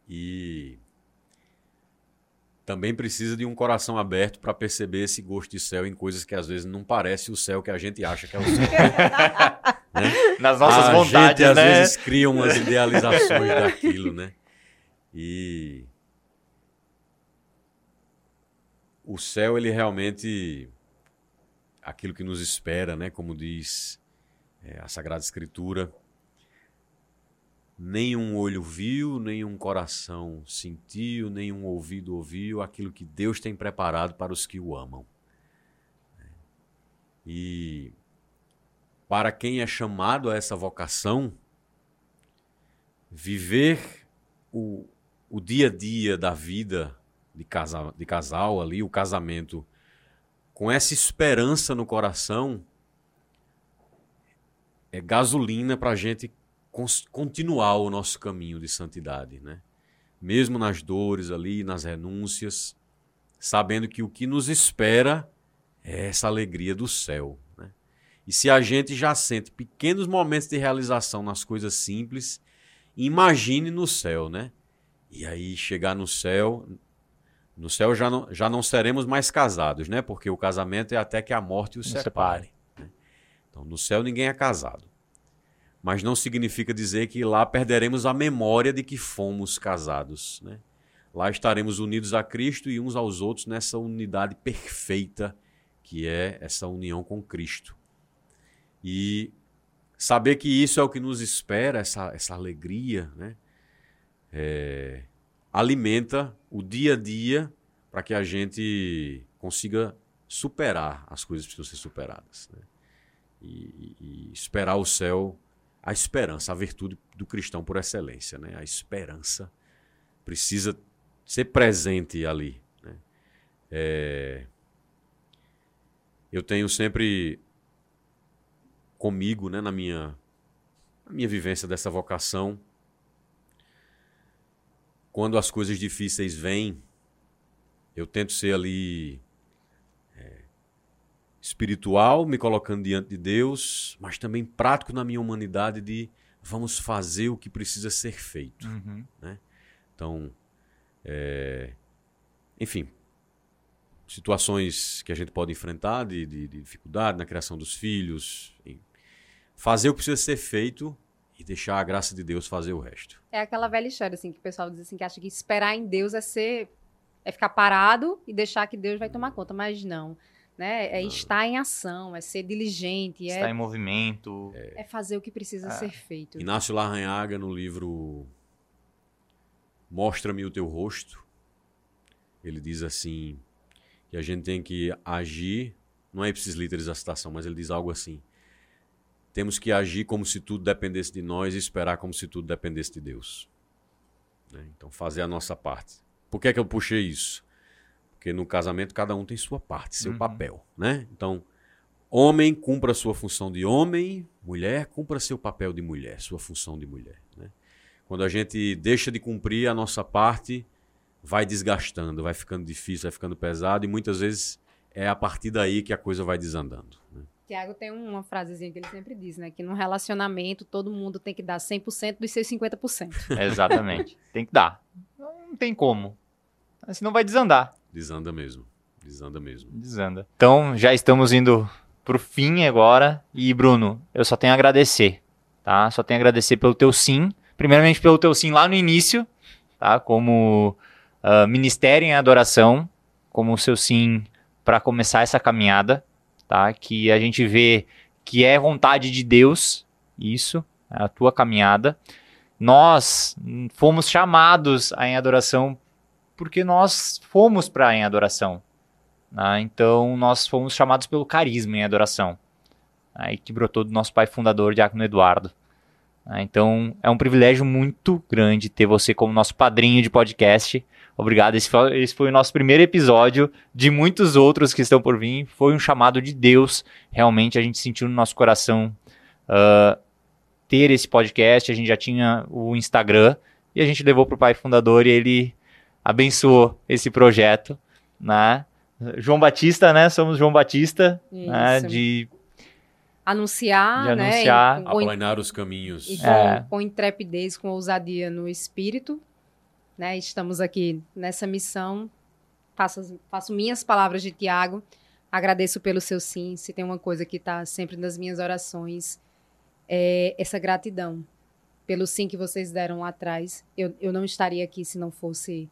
E também precisa de um coração aberto para perceber esse gosto de céu em coisas que às vezes não parece o céu que a gente acha que é o céu. né? Nas nossas a vontades, gente, às né? vezes cria umas idealizações daquilo, né? E o céu ele realmente aquilo que nos espera, né? Como diz é, a Sagrada Escritura, nenhum olho viu, nenhum coração sentiu, nenhum ouvido ouviu aquilo que Deus tem preparado para os que o amam. E para quem é chamado a essa vocação, viver o, o dia a dia da vida de casal, de casal ali, o casamento, com essa esperança no coração, é gasolina para a gente continuar o nosso caminho de santidade, né? Mesmo nas dores ali, nas renúncias, sabendo que o que nos espera é essa alegria do céu, né? E se a gente já sente pequenos momentos de realização nas coisas simples, imagine no céu, né? E aí chegar no céu, no céu já não, já não seremos mais casados, né? Porque o casamento é até que a morte os separe. Né? Então no céu ninguém é casado mas não significa dizer que lá perderemos a memória de que fomos casados. Né? Lá estaremos unidos a Cristo e uns aos outros nessa unidade perfeita que é essa união com Cristo. E saber que isso é o que nos espera, essa, essa alegria, né? É, alimenta o dia a dia para que a gente consiga superar as coisas que precisam ser superadas. Né? E, e esperar o céu a esperança, a virtude do cristão por excelência. Né? A esperança precisa ser presente ali. Né? É... Eu tenho sempre comigo, né, na minha, na minha vivência dessa vocação, quando as coisas difíceis vêm, eu tento ser ali espiritual, me colocando diante de Deus, mas também prático na minha humanidade de vamos fazer o que precisa ser feito. Uhum. Né? Então, é, enfim, situações que a gente pode enfrentar de, de, de dificuldade na criação dos filhos, fazer o que precisa ser feito e deixar a graça de Deus fazer o resto. É aquela velha história assim que o pessoal diz assim que acha que esperar em Deus é ser é ficar parado e deixar que Deus vai tomar conta, mas não. Né? É estar em ação, é ser diligente, estar é, em movimento, é, é fazer o que precisa é. ser feito. Inácio Larranhaga no livro Mostra-me o teu rosto, ele diz assim que a gente tem que agir, não é ipsis literis a citação, mas ele diz algo assim: temos que agir como se tudo dependesse de nós e esperar como se tudo dependesse de Deus. Né? Então, fazer a nossa parte. Por que, é que eu puxei isso? Porque no casamento cada um tem sua parte, seu uhum. papel, né? Então, homem cumpra a sua função de homem, mulher cumpra seu papel de mulher, sua função de mulher, né? Quando a gente deixa de cumprir a nossa parte, vai desgastando, vai ficando difícil, vai ficando pesado e muitas vezes é a partir daí que a coisa vai desandando. Né? Tiago tem uma frasezinha que ele sempre diz, né? Que num relacionamento todo mundo tem que dar 100% dos seus 50%. Exatamente. tem que dar não tem como. Senão vai desandar. Desanda mesmo. Desanda mesmo. Desanda. Então, já estamos indo pro fim agora. E, Bruno, eu só tenho a agradecer, tá? Só tenho a agradecer pelo teu sim. Primeiramente pelo teu sim lá no início, tá? Como uh, ministério em adoração, como o seu sim para começar essa caminhada, tá? Que a gente vê que é vontade de Deus, isso, a tua caminhada nós fomos chamados em adoração porque nós fomos para em adoração. Né? Então, nós fomos chamados pelo carisma em adoração, né? que brotou do nosso pai fundador, Diácono Eduardo. Né? Então, é um privilégio muito grande ter você como nosso padrinho de podcast. Obrigado. Esse foi, esse foi, o nosso primeiro episódio de muitos outros que estão por vir. Foi um chamado de Deus. Realmente, a gente sentiu no nosso coração uh, ter esse podcast, a gente já tinha o Instagram e a gente levou para o pai fundador e ele abençoou esse projeto, né? João Batista, né? Somos João Batista, né? De anunciar, de anunciar, né? aplanar os caminhos. E com, é. com intrepidez, com ousadia no espírito, né? Estamos aqui nessa missão. Faço, faço minhas palavras de Tiago. Agradeço pelo seu sim. Se tem uma coisa que está sempre nas minhas orações, é, essa gratidão pelo sim que vocês deram lá atrás. Eu, eu não estaria aqui se não fosse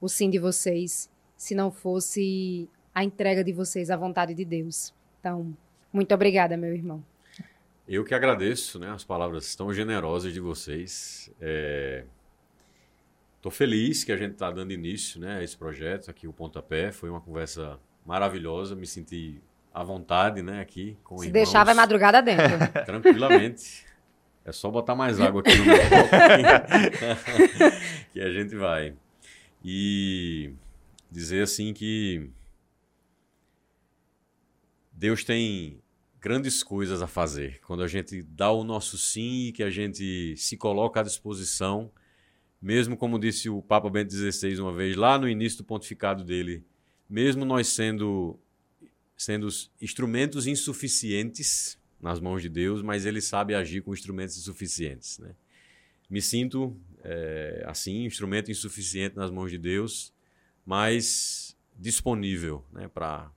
o sim de vocês, se não fosse a entrega de vocês à vontade de Deus. Então, muito obrigada, meu irmão. Eu que agradeço né, as palavras tão generosas de vocês. Estou é... feliz que a gente está dando início né, a esse projeto aqui, o Pontapé. Foi uma conversa maravilhosa, me senti à vontade, né, aqui com Se irmãos. deixar, vai madrugada dentro. Tranquilamente. É só botar mais água aqui no meu copo que a gente vai. E dizer assim que Deus tem grandes coisas a fazer. Quando a gente dá o nosso sim e que a gente se coloca à disposição, mesmo como disse o Papa Bento XVI uma vez, lá no início do pontificado dele, mesmo nós sendo sendo instrumentos insuficientes nas mãos de Deus, mas ele sabe agir com instrumentos insuficientes. Né? Me sinto é, assim, instrumento insuficiente nas mãos de Deus, mas disponível né, para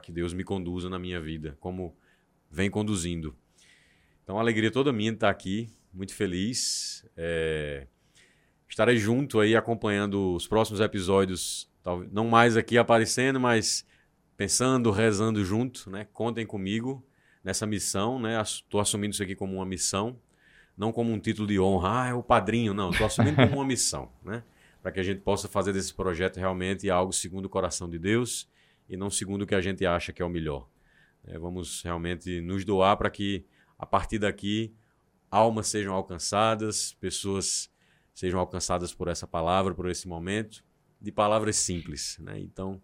que Deus me conduza na minha vida, como vem conduzindo. Então, a alegria toda minha de estar aqui, muito feliz. É, estarei junto aí acompanhando os próximos episódios, não mais aqui aparecendo, mas pensando, rezando junto, né? Contem comigo nessa missão, né? Estou assumindo isso aqui como uma missão, não como um título de honra, ah, é o padrinho, não. Estou assumindo como uma missão, né? Para que a gente possa fazer desse projeto realmente algo segundo o coração de Deus e não segundo o que a gente acha que é o melhor. É, vamos realmente nos doar para que a partir daqui almas sejam alcançadas, pessoas sejam alcançadas por essa palavra, por esse momento, de palavras simples, né? Então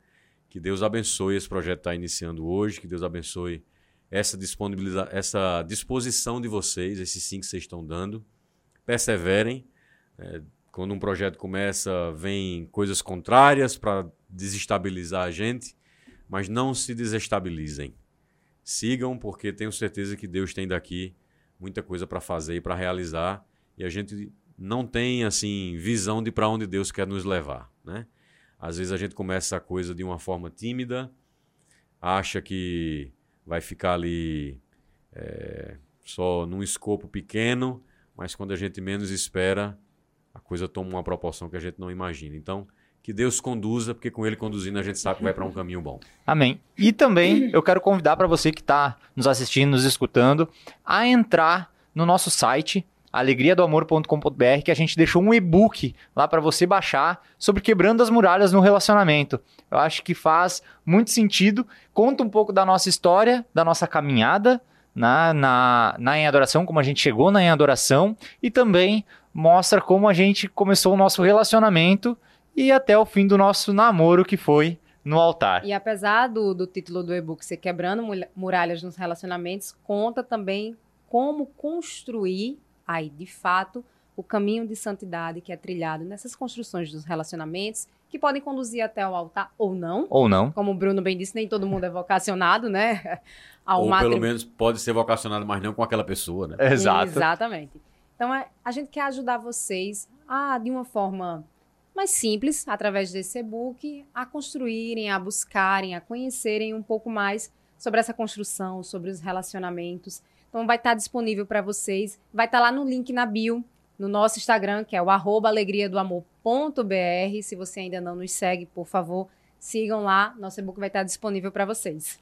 que Deus abençoe esse projeto que está iniciando hoje, que Deus abençoe essa, disponibiliza essa disposição de vocês, esse sim que vocês estão dando. Perseverem. É, quando um projeto começa, vem coisas contrárias para desestabilizar a gente, mas não se desestabilizem. Sigam, porque tenho certeza que Deus tem daqui muita coisa para fazer e para realizar, e a gente não tem assim visão de para onde Deus quer nos levar, né? Às vezes a gente começa a coisa de uma forma tímida, acha que vai ficar ali é, só num escopo pequeno, mas quando a gente menos espera, a coisa toma uma proporção que a gente não imagina. Então, que Deus conduza, porque com Ele conduzindo a gente sabe que vai para um caminho bom. Amém. E também eu quero convidar para você que está nos assistindo, nos escutando, a entrar no nosso site alegriadoamor.com.br que a gente deixou um e-book lá para você baixar sobre quebrando as muralhas no relacionamento. Eu acho que faz muito sentido, conta um pouco da nossa história, da nossa caminhada na, na, na em adoração, como a gente chegou na em adoração e também mostra como a gente começou o nosso relacionamento e até o fim do nosso namoro que foi no altar. E apesar do, do título do e-book ser Quebrando Muralhas nos Relacionamentos, conta também como construir aí, de fato, o caminho de santidade que é trilhado nessas construções dos relacionamentos, que podem conduzir até o altar ou não. Ou não. Como o Bruno bem disse, nem todo mundo é vocacionado, né? Ao ou matri... pelo menos pode ser vocacionado, mas não com aquela pessoa, né? Exato. Exatamente. Então, é, a gente quer ajudar vocês a, de uma forma mais simples, através desse e-book, a construírem, a buscarem, a conhecerem um pouco mais sobre essa construção, sobre os relacionamentos então vai estar disponível para vocês. Vai estar lá no link na bio, no nosso Instagram, que é o arroba alegriadoamor.br. Se você ainda não nos segue, por favor, sigam lá. Nosso e-book vai estar disponível para vocês.